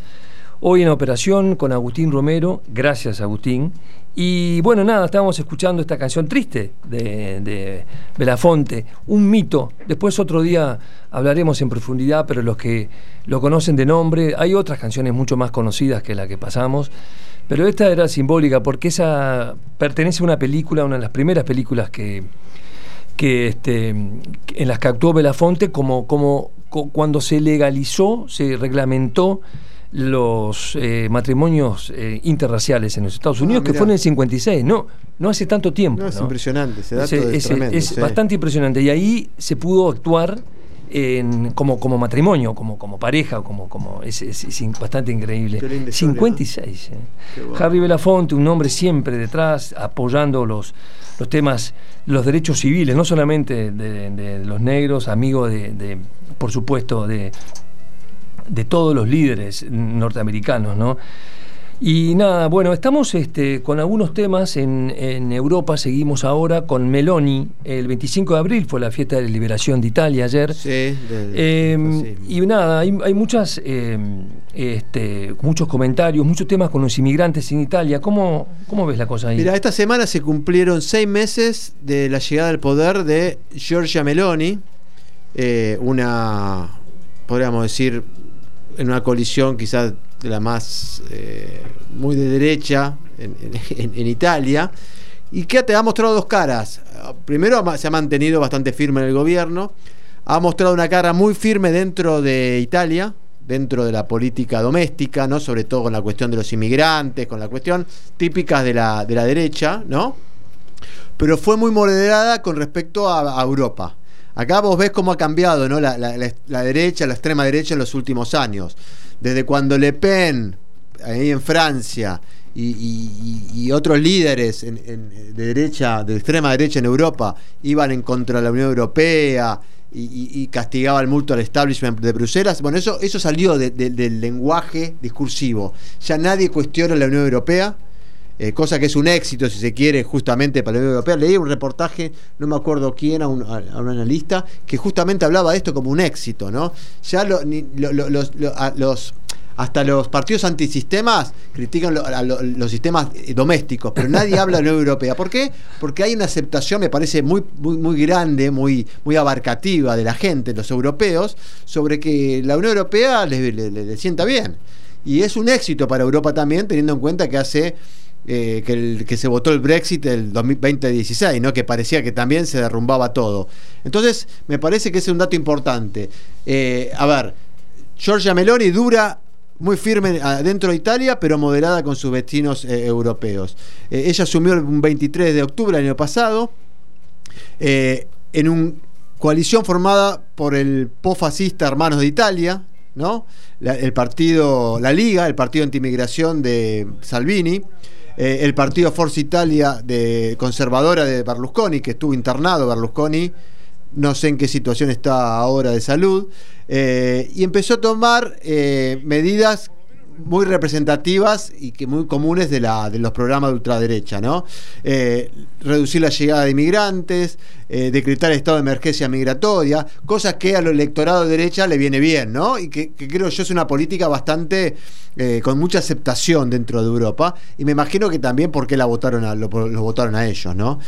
Hoy en operación con Agustín Romero. Gracias, Agustín. Y bueno, nada, estábamos escuchando esta canción triste de, de Belafonte, un mito. Después otro día hablaremos en profundidad, pero los que lo conocen de nombre, hay otras canciones mucho más conocidas que la que pasamos. Pero esta era simbólica porque esa pertenece a una película, una de las primeras películas que, que este, en las que actuó Belafonte, como, como co- cuando se legalizó, se reglamentó los eh, matrimonios eh, interraciales en los Estados Ah, Unidos, que fue en el 56, no, no hace tanto tiempo. No, es ¿no? impresionante, ese dato Es- es, es, es sí. bastante impresionante. Y ahí se pudo actuar en- como, como matrimonio, como, como pareja, como, como es, es- es in- bastante increíble. Qué linda historia, 56. eh. Bueno. Harry Belafonte, un hombre siempre detrás, apoyando los, los temas, los derechos civiles, no solamente de, de los negros, amigo de, de, por supuesto, de, de todos los líderes norteamericanos, ¿no? Y nada, bueno, estamos este, con algunos temas en, en Europa, seguimos ahora con Meloni, el 25 de abril fue la fiesta de liberación de Italia ayer. Sí, del Eh, y nada, hay, hay muchas, eh, este, muchos comentarios, muchos temas con los inmigrantes en Italia. ¿Cómo, cómo ves la cosa ahí? Mira, esta semana se cumplieron seis meses de la llegada al poder de Giorgia Meloni, eh, una, podríamos decir, en una coalición quizás la más, eh, muy de derecha en, en- Italia, y que te ha mostrado dos caras. Primero se ha mantenido bastante firme en el gobierno, ha mostrado una cara muy firme dentro de Italia, dentro de la política doméstica, ¿no? Sobre todo con la cuestión de los inmigrantes, con la cuestión típicas de la, de la derecha, ¿no? Pero fue muy moderada con respecto a Europa. Acá vos ves cómo ha cambiado ¿no? la, la- la- derecha, la extrema derecha en los últimos años. Desde cuando Le Pen, ahí en Francia, y, otros líderes en- de derecha, de extrema derecha en Europa, iban en contra de la Unión Europea y, y- y castigaban mucho al establishment de Bruselas. Bueno, eso, eso salió de- de- del lenguaje discursivo. Ya nadie cuestiona la Unión Europea. Eh, cosa que es un éxito, si se quiere, justamente para la Unión Europea. Leí un reportaje, no me acuerdo quién, a un, a un analista, que justamente hablaba de esto como un éxito, ¿no? Ya lo- ni- lo- lo- los, lo- a- los- hasta los partidos antisistemas critican lo- a lo- los sistemas eh, domésticos, pero nadie habla de la Unión Europea. ¿Por qué? Porque hay una aceptación, me parece, muy, muy, muy grande, muy, muy abarcativa de la gente, los europeos, sobre que la Unión Europea les le- le- le sienta bien. Y es un éxito para Europa también, teniendo en cuenta que hace eh, que, el- que se votó el Brexit el 2016, ¿no? que parecía que también se derrumbaba todo. Entonces, me parece que ese es un dato importante. Eh, a ver, Giorgia Meloni dura muy firme dentro de Italia, pero moderada con sus vecinos eh, europeos. Ella asumió el 23 de octubre del año pasado en una coalición formada por el po-fascista Hermanos de Italia, ¿no? El partido, la Liga, el partido antimigración de Salvini, eh, el partido Forza Italia de conservadora de Berlusconi, que estuvo internado Berlusconi, no sé en qué situación está ahora de salud, eh, y empezó a tomar eh, medidas muy representativas y que muy comunes de, la, de los programas de ultraderecha, ¿no? Eh, reducir la llegada de inmigrantes, eh, decretar estado de emergencia migratoria, cosas que al electorado de derecha le viene bien, ¿no? Y que, creo yo es una política bastante eh, con mucha aceptación dentro de Europa. Y me imagino que también porque la votaron a, lo, lo votaron a ellos, ¿no?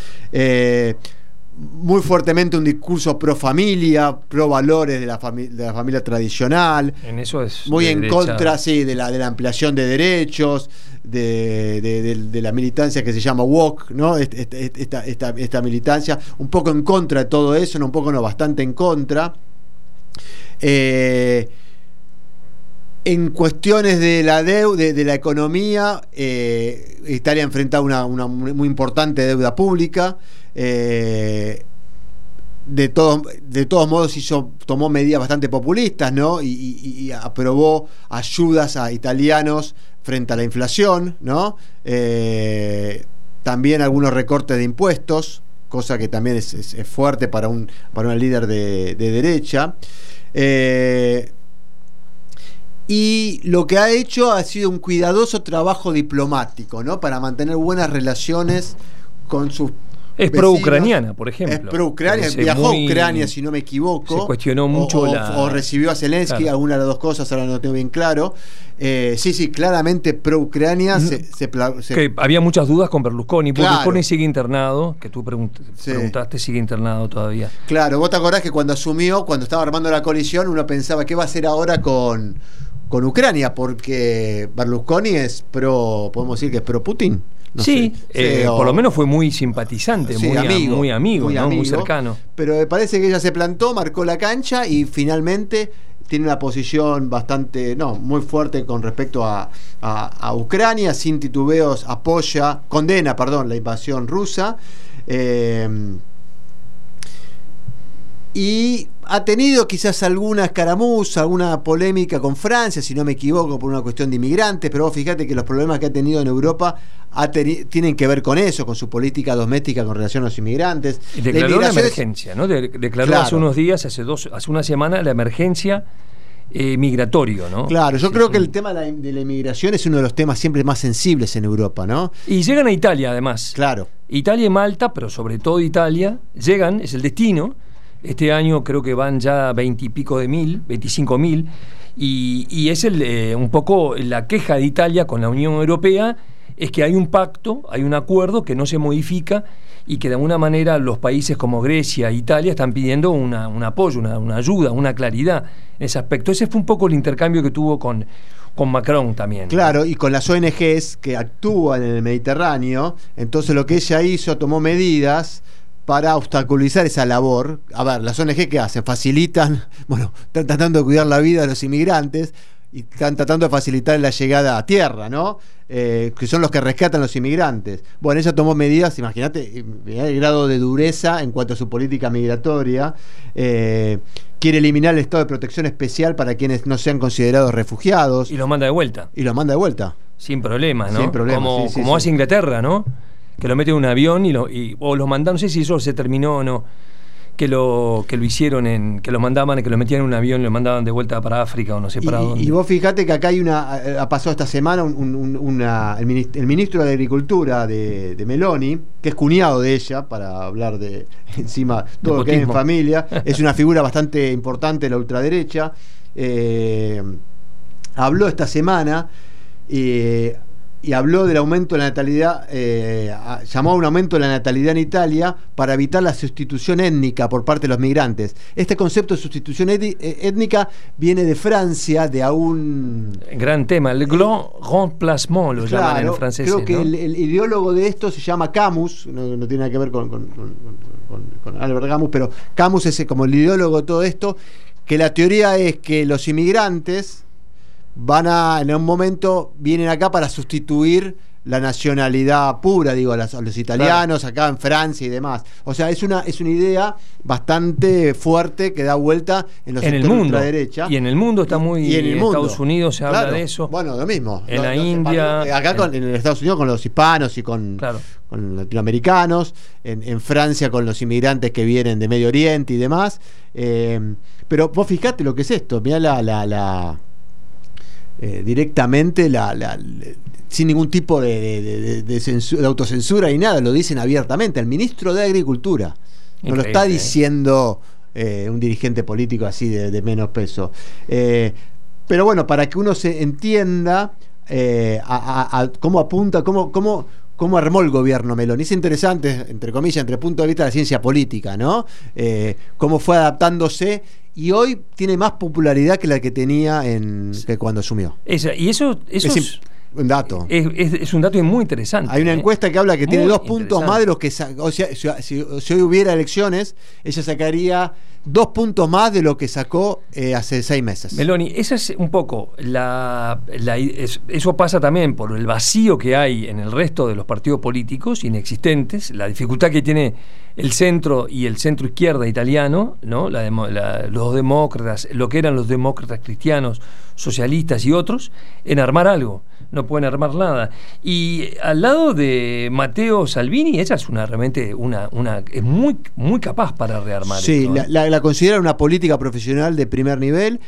Muy fuertemente un discurso pro familia, pro valores de la, de la familia tradicional. En eso es. Muy de en derecha. contra, sí, de la, de la ampliación de derechos, de, de- la militancia que se llama WOC, ¿no? Este- Esta, esta- esta militancia, un poco en contra de todo eso, no un poco, no, bastante en contra. Eh, en cuestiones de la deuda, de, la economía, eh, Italia enfrenta una, muy importante deuda pública. eh, de todos, de todos modos hizo, tomó medidas bastante populistas, ¿no? Y, aprobó ayudas a italianos frente a la inflación, ¿no? Eh, también algunos recortes de impuestos, cosa que también es, fuerte para un, para un líder de, de derecha. Y lo que ha hecho ha sido un cuidadoso trabajo diplomático, ¿no? Para mantener buenas relaciones con sus Es pro-ucraniana, por ejemplo. Es pro-Ucrania, viajó muy- a Ucrania, si no me equivoco. se cuestionó mucho o, la- o recibió a Zelensky, Claro. alguna de las dos cosas, ahora no lo tengo bien claro. Eh, sí, sí, claramente pro-Ucrania se, se se- Que había muchas dudas con Berlusconi. Claro. Berlusconi sigue internado, que tú pregunt- Sí. preguntaste, sigue internado todavía. Claro, vos te acordás que cuando asumió, cuando estaba armando la coalición, uno pensaba qué va a hacer ahora con, con Ucrania, porque Berlusconi es pro, podemos decir que es pro Putin. No sí, sé. eh, o- por lo menos fue muy simpatizante, Sí, muy, amigo, muy amigo, muy ¿no? muy amigo. cercano. Pero me parece que ella se plantó, marcó la cancha y finalmente tiene una posición bastante, no, muy fuerte con respecto a, a- a Ucrania, sin titubeos apoya, condena, perdón, la invasión rusa. eh, y ha tenido quizás alguna escaramuza, alguna polémica con Francia, si no me equivoco, por una cuestión de inmigrantes, pero vos fíjate que los problemas que ha tenido en Europa ha teni- tienen que ver con eso, con su política doméstica con relación a los inmigrantes. Y La declaró la emergencia, ¿no? De- declaró Claro. hace unos días, hace dos, hace una semana, la emergencia eh, migratorio, ¿no? Claro, yo Sí, creo sí. que el tema de la, de la inmigración es uno de los temas siempre más sensibles en Europa, ¿no? Y llegan a Italia, además. Claro. Italia y Malta, pero sobre todo Italia, llegan, es el destino. Este año creo que van ya veintipico de mil, veinticinco mil, y, es eh, un poco la queja de Italia con la Unión Europea, es que hay un pacto, hay un acuerdo que no se modifica y que de alguna manera los países como Grecia e Italia están pidiendo una- un apoyo, una, una ayuda, una claridad en ese aspecto. Ese fue un poco el intercambio que tuvo con, con Macron también. Claro, y con las ONGs que actúan en el Mediterráneo, entonces lo que ella hizo, tomó medidas para obstaculizar esa labor. A ver, las ONG que hacen, facilitan, bueno, están tratando de cuidar la vida de los inmigrantes y están tratando de facilitar la llegada a tierra, ¿no? Eh, que son los que rescatan los inmigrantes. Bueno, ella tomó medidas, imagínate, mirá el grado de dureza en cuanto a su política migratoria. Eh, quiere eliminar el estado de protección especial para quienes no sean considerados refugiados Y los manda de vuelta. y los manda de vuelta. Sin problemas, ¿no? Sin problemas, Como, sí, sí, como sí. hace Inglaterra, ¿no? Que lo mete en un avión y, lo, y o los mandan, no sé si eso se terminó o no, que lo, que lo hicieron en, que lo mandaban, que lo metían en un avión y lo mandaban de vuelta para África o no sé Y, para dónde. y vos fijate que acá hay una, eh, ha pasado esta semana un- un- un- una, el, minis- el ministro de Agricultura de, de Meloni, que es cuñado de ella, para hablar de encima todo lo que hay en familia, es una figura bastante importante de la ultraderecha. eh, habló esta semana eh, y habló del aumento de la natalidad, eh, a- llamó a un aumento de la natalidad en Italia para evitar la sustitución étnica por parte de los migrantes. Este concepto de sustitución eh, étnica viene de Francia, de un... Gran tema, el grand remplacement lo llaman en francés. creo que ¿no? el, el ideólogo de esto se llama Camus, no, no tiene nada que ver con, con- con- con- con Albert Camus, pero Camus es como el ideólogo de todo esto, que la teoría es que los inmigrantes van a, en un momento, vienen acá para sustituir la nacionalidad pura, digo, a, las- a los italianos, acá en Francia y demás. O sea, es una, es una idea bastante fuerte que da vuelta en los en el mundo. ultraderecha. Y en el mundo está muy. Y en el mundo. Estados Unidos se habla de eso. Bueno, lo mismo. En la los India, hispanos- Acá en- con- en, Estados Unidos con los hispanos y con, Claro. con latinoamericanos. En, en Francia con los inmigrantes que vienen de Medio Oriente y demás. Eh, pero vos fijate lo que es esto. Mirá la. la, la- eh, directamente la, la- sin ningún tipo de, de- de- de censu- de autocensura y nada, lo dicen abiertamente. El ministro de Agricultura. No lo está ¿eh? diciendo eh, un dirigente político así de, de menos peso. Eh, pero bueno, para que uno se entienda a, a- a cómo apunta, cómo, cómo, cómo armó el gobierno Meloni. Es interesante, entre comillas, entre el punto de vista de la ciencia política, ¿no? Eh, cómo fue adaptándose y hoy tiene más popularidad que la que tenía en, que cuando asumió. Esa- y eso, eso Es un dato. es- es- es un dato muy interesante. Hay una ¿eh? encuesta que habla que tiene dos puntos más de los que... O sea, si, hoy hubiera elecciones, ella sacaría dos puntos más de lo que sacó eh, hace seis meses. Meloni, esa es un poco la, la- es- eso pasa también por el vacío que hay en el resto de los partidos políticos inexistentes, la dificultad que tiene el centro y el centro izquierda italiano, ¿no? La- los demócratas, lo que eran los demócratas cristianos, socialistas y otros, en armar algo. No pueden armar nada. Y al lado de Matteo Salvini, ella es una realmente una, una es muy muy capaz para rearmar. Sí, esto, la, ¿eh? la- la considera una política profesional de primer nivel.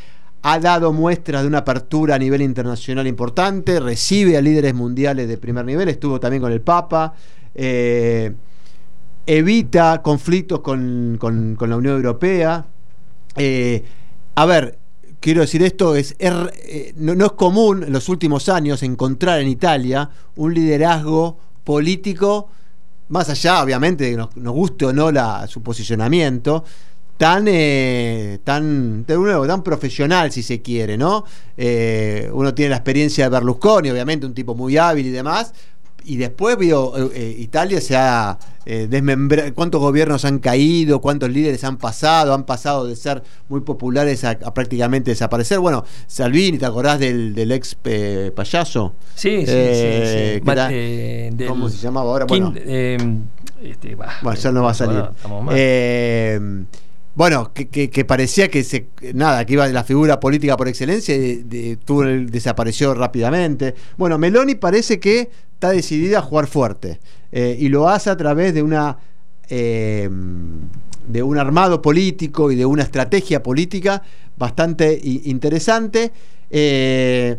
Ha dado muestras de una apertura a nivel internacional importante, recibe a líderes mundiales de primer nivel, estuvo también con el Papa, eh, evita conflictos con, con- con la Unión Europea. Eh, a ver, quiero decir esto, es, es, eh, no, es común en los últimos años encontrar en Italia un liderazgo político, más allá obviamente de que nos, nos guste o no la, su posicionamiento, tan, eh, tan, de nuevo, tan profesional si se quiere, ¿no? Eh, uno tiene la experiencia de Berlusconi, obviamente, un tipo muy hábil y demás, y después vio, eh, Italia se ha eh, desmembrado, cuántos gobiernos han caído, cuántos líderes han pasado, han pasado de ser muy populares a, a prácticamente desaparecer. Bueno, Salvini, ¿te acordás del, del ex eh, payaso? Sí, sí, sí, ¿Cómo se llamaba ahora? Bueno. este, bah, Bueno, ya no va a salir. bueno, estamos mal. Bueno, que, parecía que se nada, que iba de la figura política por excelencia de- desapareció rápidamente. Bueno, Meloni parece que está decidida a jugar fuerte eh, y lo hace a través de una eh, de un armado político y de una estrategia política bastante interesante. eh,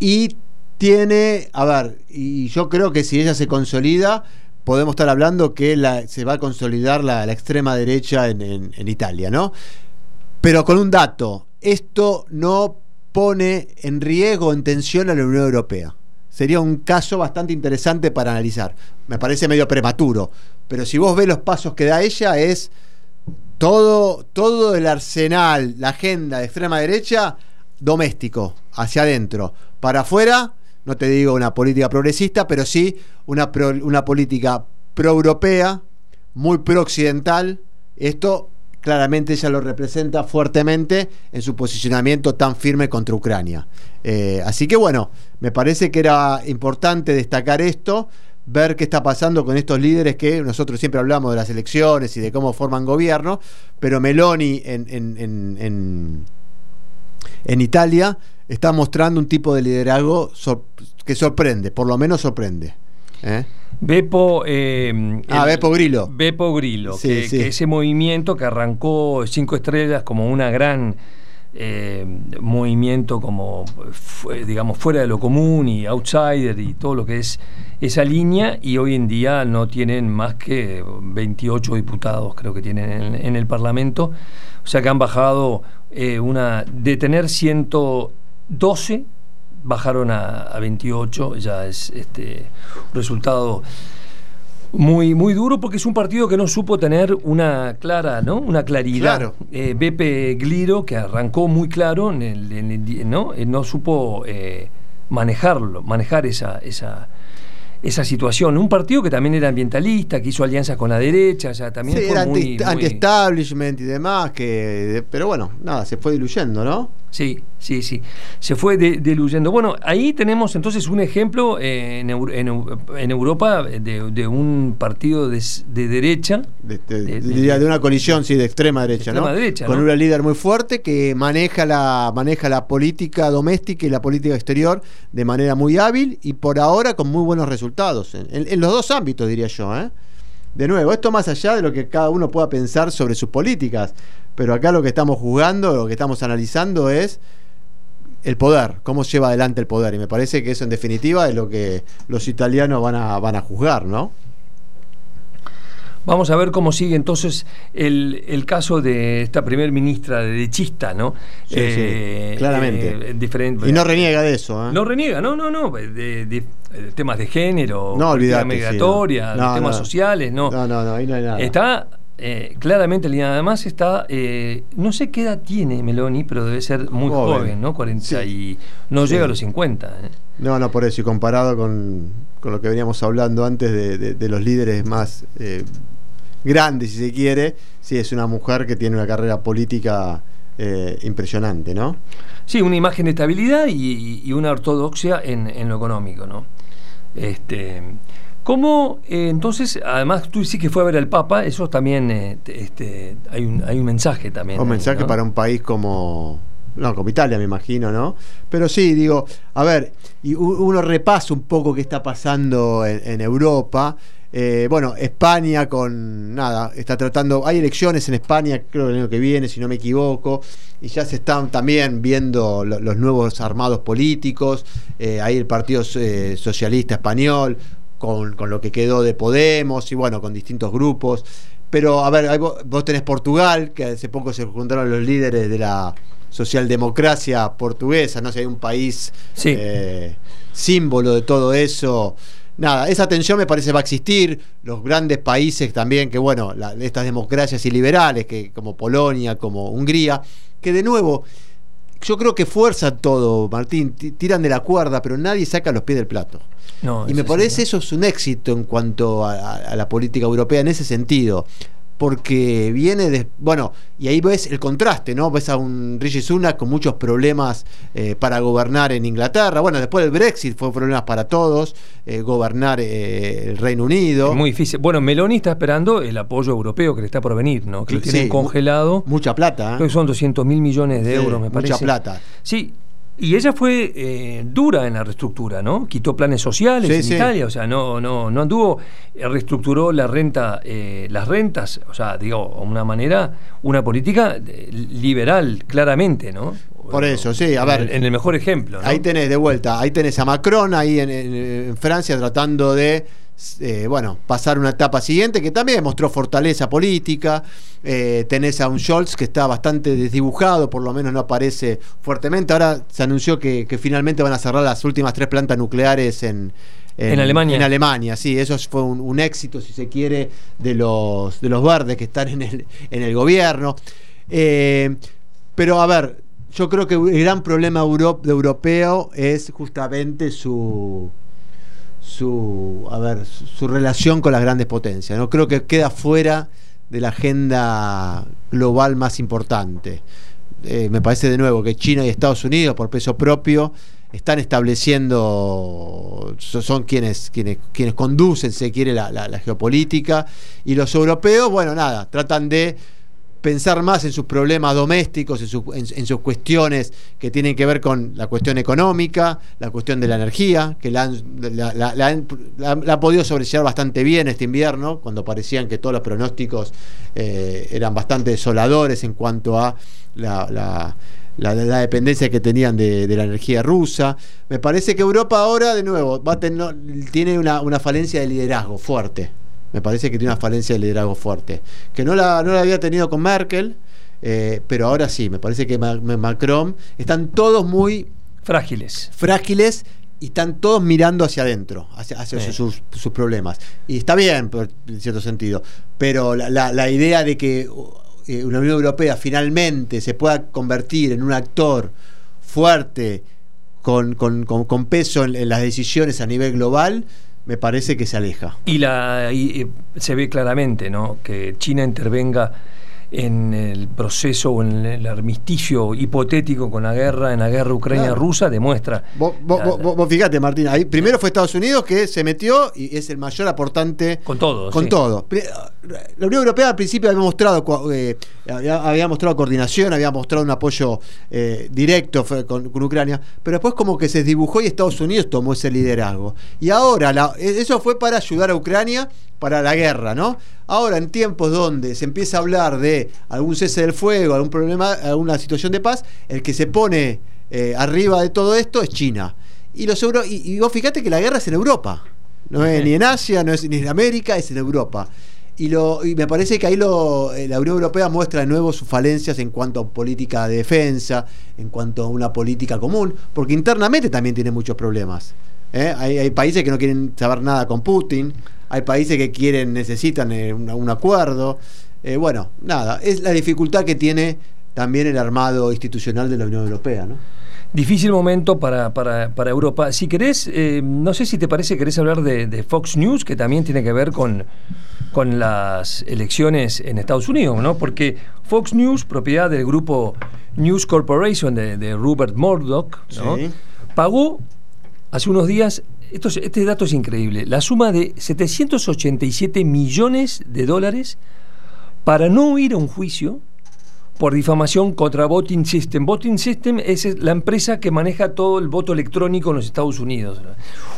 y tiene, a ver, y yo creo que si ella se consolida, podemos estar hablando que se va a consolidar la, extrema derecha en Italia, ¿no? Pero con un dato, esto no pone en riesgo, en tensión a la Unión Europea. Sería un caso bastante interesante para analizar. Me parece medio prematuro, pero si vos ves los pasos que da ella, es todo, todo el arsenal, la agenda de extrema derecha, doméstico, hacia adentro. Para afuera, no te digo una política progresista, pero sí una, pro- una política pro-europea, muy pro-occidental. Esto claramente ella lo representa fuertemente en su posicionamiento tan firme contra Ucrania. Eh, así que bueno, me parece que era importante destacar esto, ver qué está pasando con estos líderes que nosotros siempre hablamos de las elecciones y de cómo forman gobierno, pero Meloni en, Italia está mostrando un tipo de liderazgo sor- que sorprende, por lo menos sorprende. ¿eh? Beppo. eh, Ah, el- Beppo Grillo. Beppo Grillo, Sí, que, sí. que ese movimiento que arrancó Cinco Estrellas como una gran eh, movimiento, como digamos, fuera de lo común y outsider y todo lo que es esa línea, y hoy en día no tienen más que 28 diputados, creo que tienen en, en el Parlamento. O sea que han bajado eh, una. de tener 112 bajaron a, a 28, ya es este un resultado muy muy duro porque es un partido que no supo tener una clara, ¿no? Una claridad. Claro. Eh, Beppe Gliro, que arrancó muy claro, en el, en el di- ¿no? Eh, no supo eh, manejarlo, manejar esa, esa, esa situación. Un partido que también era ambientalista, que hizo alianzas con la derecha, sea, también Sí, fue era muy, anti- muy- anti-establishment y demás, que, pero bueno, nada, se fue diluyendo, ¿no? Sí, sí, sí. Se fue de- diluyendo. Bueno, ahí tenemos entonces un ejemplo eh, en, Eu- en Eu- en Europa de, de un partido de, derecha. De, una colisión, sí, de extrema derecha, extrema ¿no? derecha, Con ¿no? una líder muy fuerte que maneja la, maneja la política doméstica y la política exterior de manera muy hábil y por ahora con muy buenos resultados. En los dos ámbitos, diría yo, ¿eh? De nuevo, esto más allá de lo que cada uno pueda pensar sobre sus políticas, pero acá lo que estamos jugando, lo que estamos analizando es el poder, cómo lleva adelante el poder. Y me parece que eso en definitiva es lo que los italianos van a, van a juzgar, ¿no? Vamos a ver cómo sigue entonces el, el caso de esta primer ministra derechista, ¿no? Sí, sí, claramente. eh, diferente- Y no reniega de eso, ¿eh? No reniega, no, no, no, de, de- de temas de género, No, política sí, no. migratoria, No, temas sociales, no. No, no, no, ahí no hay nada. Está eh, claramente alineada. Además está, eh, no sé qué edad tiene Meloni, pero debe ser muy Joven. joven, ¿no? 40 y... No Sí. llega a los 50. ¿eh? No, no, por eso, y comparado con, con lo que veníamos hablando antes de, de- de los líderes más eh, grandes, si se quiere, sí, es una mujer que tiene una carrera política eh, impresionante, ¿no? Sí, una imagen de estabilidad y, y una ortodoxia en, en lo económico, ¿no? Este, ¿Cómo eh, entonces, además tú sí que fue a ver al Papa, eso también, eh, te- este, hay, un, hay un mensaje también. Un ahí, mensaje ¿no? para un país como. No, como Italia, me imagino, ¿no? Pero sí, digo, a ver, y uno repasa un poco qué está pasando en, en Europa. Eh, bueno, España con nada, está tratando. Hay elecciones en España, creo que el año que viene, si no me equivoco, y ya se están también viendo lo- los nuevos armados políticos. Eh, ahí el Partido eh, Socialista Español, con, con lo que quedó de Podemos, y bueno, con distintos grupos. Pero, a ver, vos, vos tenés Portugal, que hace poco se juntaron los líderes de la socialdemocracia portuguesa, no sé, hay un país Sí. eh, símbolo de todo eso. Nada, esa tensión me parece va a existir. Los grandes países también, que bueno, la- estas democracias y liberales, que como Polonia, como Hungría, que de nuevo, yo creo que fuerzan todo, Martín, ti- tiran de la cuerda, pero nadie saca los pies del plato. No, Y me parece ¿no? eso es un éxito en cuanto a, a- a la política europea en ese sentido. Porque viene de. Bueno, y ahí ves el contraste, ¿no? Ves a un Rishi Sunak con muchos problemas eh, para gobernar en Inglaterra. Bueno, después del Brexit fue problemas para todos, eh, gobernar eh, el Reino Unido. Es muy difícil. Bueno, Meloni está esperando el apoyo europeo que le está por venir, ¿no? Que lo tienen congelado. Mucha plata, ¿eh? Creo que son 200 mil millones de Sí, euros, me parece. Mucha plata. Sí, y ella fue eh, dura en la reestructura, ¿no? Quitó planes sociales Sí, en sí. Italia, o sea, no, no, no anduvo, eh, reestructuró la renta, eh, las rentas, o sea, digo, una manera, una política eh, liberal, claramente, ¿no? Por eso, sí, a En ver. el- En el mejor ejemplo, ¿no? Ahí tenés de vuelta, ahí tenés a Macron ahí en, en- en Francia tratando de eh, bueno, pasar una etapa siguiente que también mostró fortaleza política. Eh, tenés a un Scholz que está bastante desdibujado, por lo menos no aparece fuertemente. Ahora se anunció que, que finalmente van a cerrar las últimas tres plantas nucleares en, En Alemania. En Alemania, sí, eso fue un, un éxito, si se quiere, de los, de los verdes que están en el, en el gobierno. Eh, pero a ver, yo creo que el gran problema de europeo es justamente su su a ver su, relación con las grandes potencias. No creo que queda fuera de la agenda global más importante. Eh, me parece de nuevo que China y Estados Unidos por peso propio están estableciendo so- son quienes quienes quienes conducen se quiere la geopolítica y los europeos bueno nada tratan de pensar más en sus problemas domésticos, en, sus- en- en sus cuestiones que tienen que ver con la cuestión económica, la cuestión de la energía, que la han, la- la- la han- podido sobrellevar bastante bien este invierno, cuando parecían que todos los pronósticos eh, eran bastante desoladores en cuanto a la, dependencia que tenían de, la energía rusa. Me parece que Europa ahora, de nuevo, va a tener, tiene una falencia de liderazgo fuerte. Me parece que tiene una falencia de liderazgo fuerte. Que no la, no la había tenido con Merkel, eh, pero ahora sí. Me parece que Ma- Ma- Macron están todos muy Frágiles. frágiles y están todos mirando hacia adentro, hacia, hacia Sí. sus, sus problemas. Y está bien, por- en cierto sentido, pero la, la- la idea de que eh, una Unión Europea finalmente se pueda convertir en un actor fuerte, con, con- con- con peso en, en las decisiones a nivel global, me parece que se aleja. Y, la, eh, se ve claramente ¿no? que China intervenga en el proceso o en el armisticio hipotético con la guerra, en la guerra ucrania-rusa, demuestra. Vos, vos, la- vos- fíjate, Martín, ahí primero fue Estados Unidos que se metió y es el mayor aportante. Con todo, Con sí. todo. La Unión Europea al principio había mostrado, eh, había, mostrado coordinación, había mostrado un apoyo eh, directo con, con Ucrania, pero después como que se dibujó y Estados Unidos tomó ese liderazgo. Y ahora, la- eso fue para ayudar a Ucrania para la guerra, ¿no? Ahora, en tiempos donde se empieza a hablar de algún cese del fuego, algún problema, alguna situación de paz, el que se pone eh, arriba de todo esto es China. Y los euro, y, y vos fíjate que la guerra es en Europa. No es ni en Asia, no es ni en América, es en Europa. Y, lo, y me parece que ahí lo, eh, la Unión Europea muestra de nuevo sus falencias en cuanto a política de defensa, en cuanto a una política común, porque internamente también tiene muchos problemas. ¿eh? Hay, hay países que no quieren saber nada con Putin, hay países que quieren, necesitan un, un acuerdo. Eh, bueno, nada, es la dificultad que tiene también el armado institucional de la Unión Europea, ¿no? Difícil momento para, para, para Europa. Si querés, eh, no sé si te parece, querés hablar de, de Fox News, que también tiene que ver con, con las elecciones en Estados Unidos, ¿no? Porque Fox News, propiedad del grupo News Corporation de, de Rupert Murdoch, ¿no? Sí. pagó hace unos días, este dato es increíble, la suma de 787 millones de dólares para no ir a un juicio por difamación contra Voting System. Voting System es la empresa que maneja todo el voto electrónico en los Estados Unidos.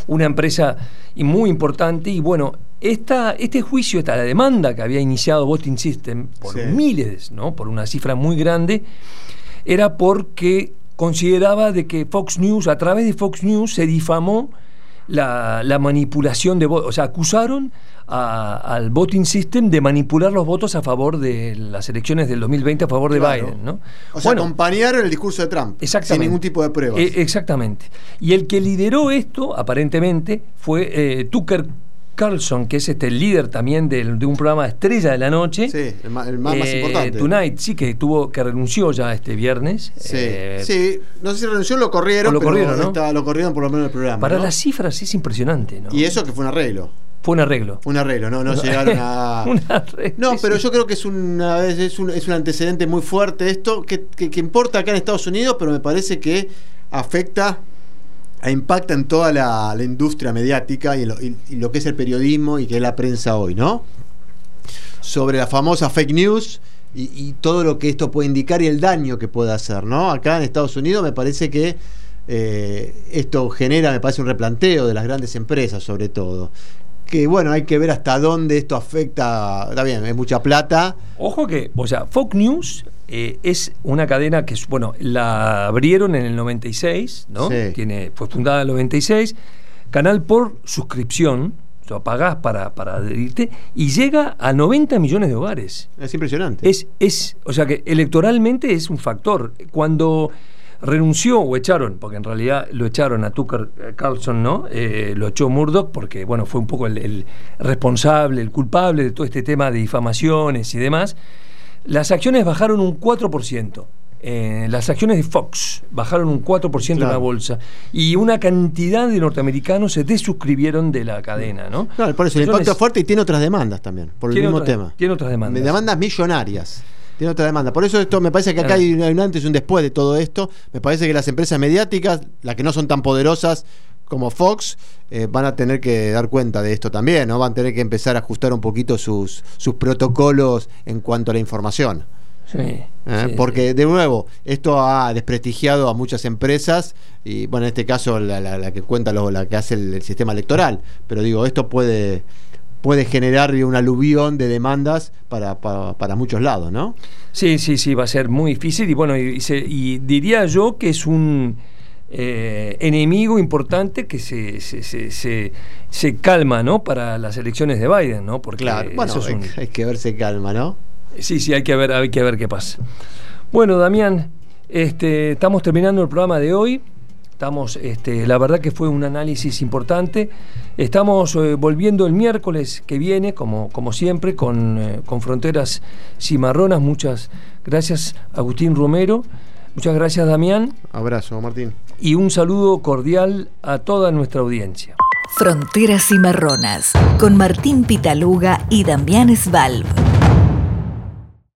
Una empresa muy importante. Y bueno, esta, este juicio, esta la demanda que había iniciado Voting System por Sí. miles, ¿no? por una cifra muy grande, era porque consideraba de que Fox News, a través de Fox News, se difamó la, la manipulación de votos. O sea, acusaron a- al voting system de manipular los votos a favor de las elecciones del 2020 a favor de Claro. Biden, ¿no? O sea, Bueno, acompañaron el discurso de Trump. Exactamente. Sin ningún tipo de pruebas. eh, exactamente. Y el que lideró esto, aparentemente, fue eh, Tucker Carlson, que es este el líder también de un programa Estrella de la Noche. sí, el más, el más- más Eh, importante. Tonight, sí, que tuvo, que renunció ya este viernes. Sí, Eh, sí, no sé si renunció lo corrieron, lo pero corrieron, ¿no? está- lo corrieron por lo menos del programa. Para ¿no? las cifras es impresionante, ¿no? Y eso que fue un arreglo. Fue un arreglo. Un arreglo, no, no llegaron a. Un arreglo, No, pero yo creo que es, una, es, es un, es un antecedente muy fuerte esto, que, que- que importa acá en Estados Unidos, pero me parece que afecta impacta en toda la, industria mediática y, lo, y- lo que es el periodismo y que es la prensa hoy, ¿no? Sobre la famosa fake news y, y todo lo que esto puede indicar y el daño que puede hacer, ¿no? Acá en Estados Unidos me parece que eh, esto genera, me parece, un replanteo de las grandes empresas, sobre todo. Que bueno, hay que ver hasta dónde esto afecta. Está bien, es mucha plata. Ojo que, o sea, Fox News eh, es una cadena que, bueno, la abrieron en el 96, ¿no? Sí. Tiene, fue fundada en el 96, canal por suscripción, o sea, pagás para, para adherirte, y llega a 90 millones de hogares. Es impresionante. Es, es, o sea que electoralmente es un factor. Cuando renunció o echaron, porque en realidad lo echaron a Tucker eh, Carlson, ¿no? Eh, lo echó Murdoch porque, bueno, fue un poco el, el responsable, el culpable de todo este tema de difamaciones y demás. Las acciones bajaron un 4%. Eh, las acciones de Fox bajaron un 4% en la Claro. bolsa y una cantidad de norteamericanos se desuscribieron de la cadena, ¿no? Claro, por eso el impacto es- fuerte y tiene otras demandas también, por el mismo otras- tema. tiene otras demandas. Demandas millonarias. Tiene otra demanda. Por eso esto me parece que acá hay un- antes y un después de todo esto. Me parece que las empresas mediáticas, las que no son tan poderosas como Fox, eh, van a tener que dar cuenta de esto también, ¿no? Van a tener que empezar a ajustar un poquito sus, sus protocolos en cuanto a la información. Sí, ¿eh? sí, Porque, de nuevo, esto ha desprestigiado a muchas empresas y, bueno, en este caso la, la- la que cuenta, lo, la que hace el, el sistema electoral. Pero digo, esto puede, puede generar un aluvión de demandas para, para, para muchos lados, ¿no? Sí, sí, sí, va a ser muy difícil y bueno, y, y se- y diría yo que es un eh, enemigo importante que se, se, se, se- calma, ¿no? Para las elecciones de Biden, ¿no? Porque Claro, bueno, eso es un- hay que verse calma, ¿no? Sí, sí, hay que ver, hay que ver qué pasa. Bueno, Damián, este, estamos terminando el programa de hoy. Estamos, este, la verdad que fue un análisis importante. Estamos eh, volviendo el miércoles que viene, como, como siempre, con, eh, con Fronteras Cimarronas. Muchas gracias, Agustín Romero. Muchas gracias, Damián. Abrazo, Martín. Y un saludo cordial a toda nuestra audiencia. Fronteras Cimarronas con Martín Pitaluga y Damián Svalb.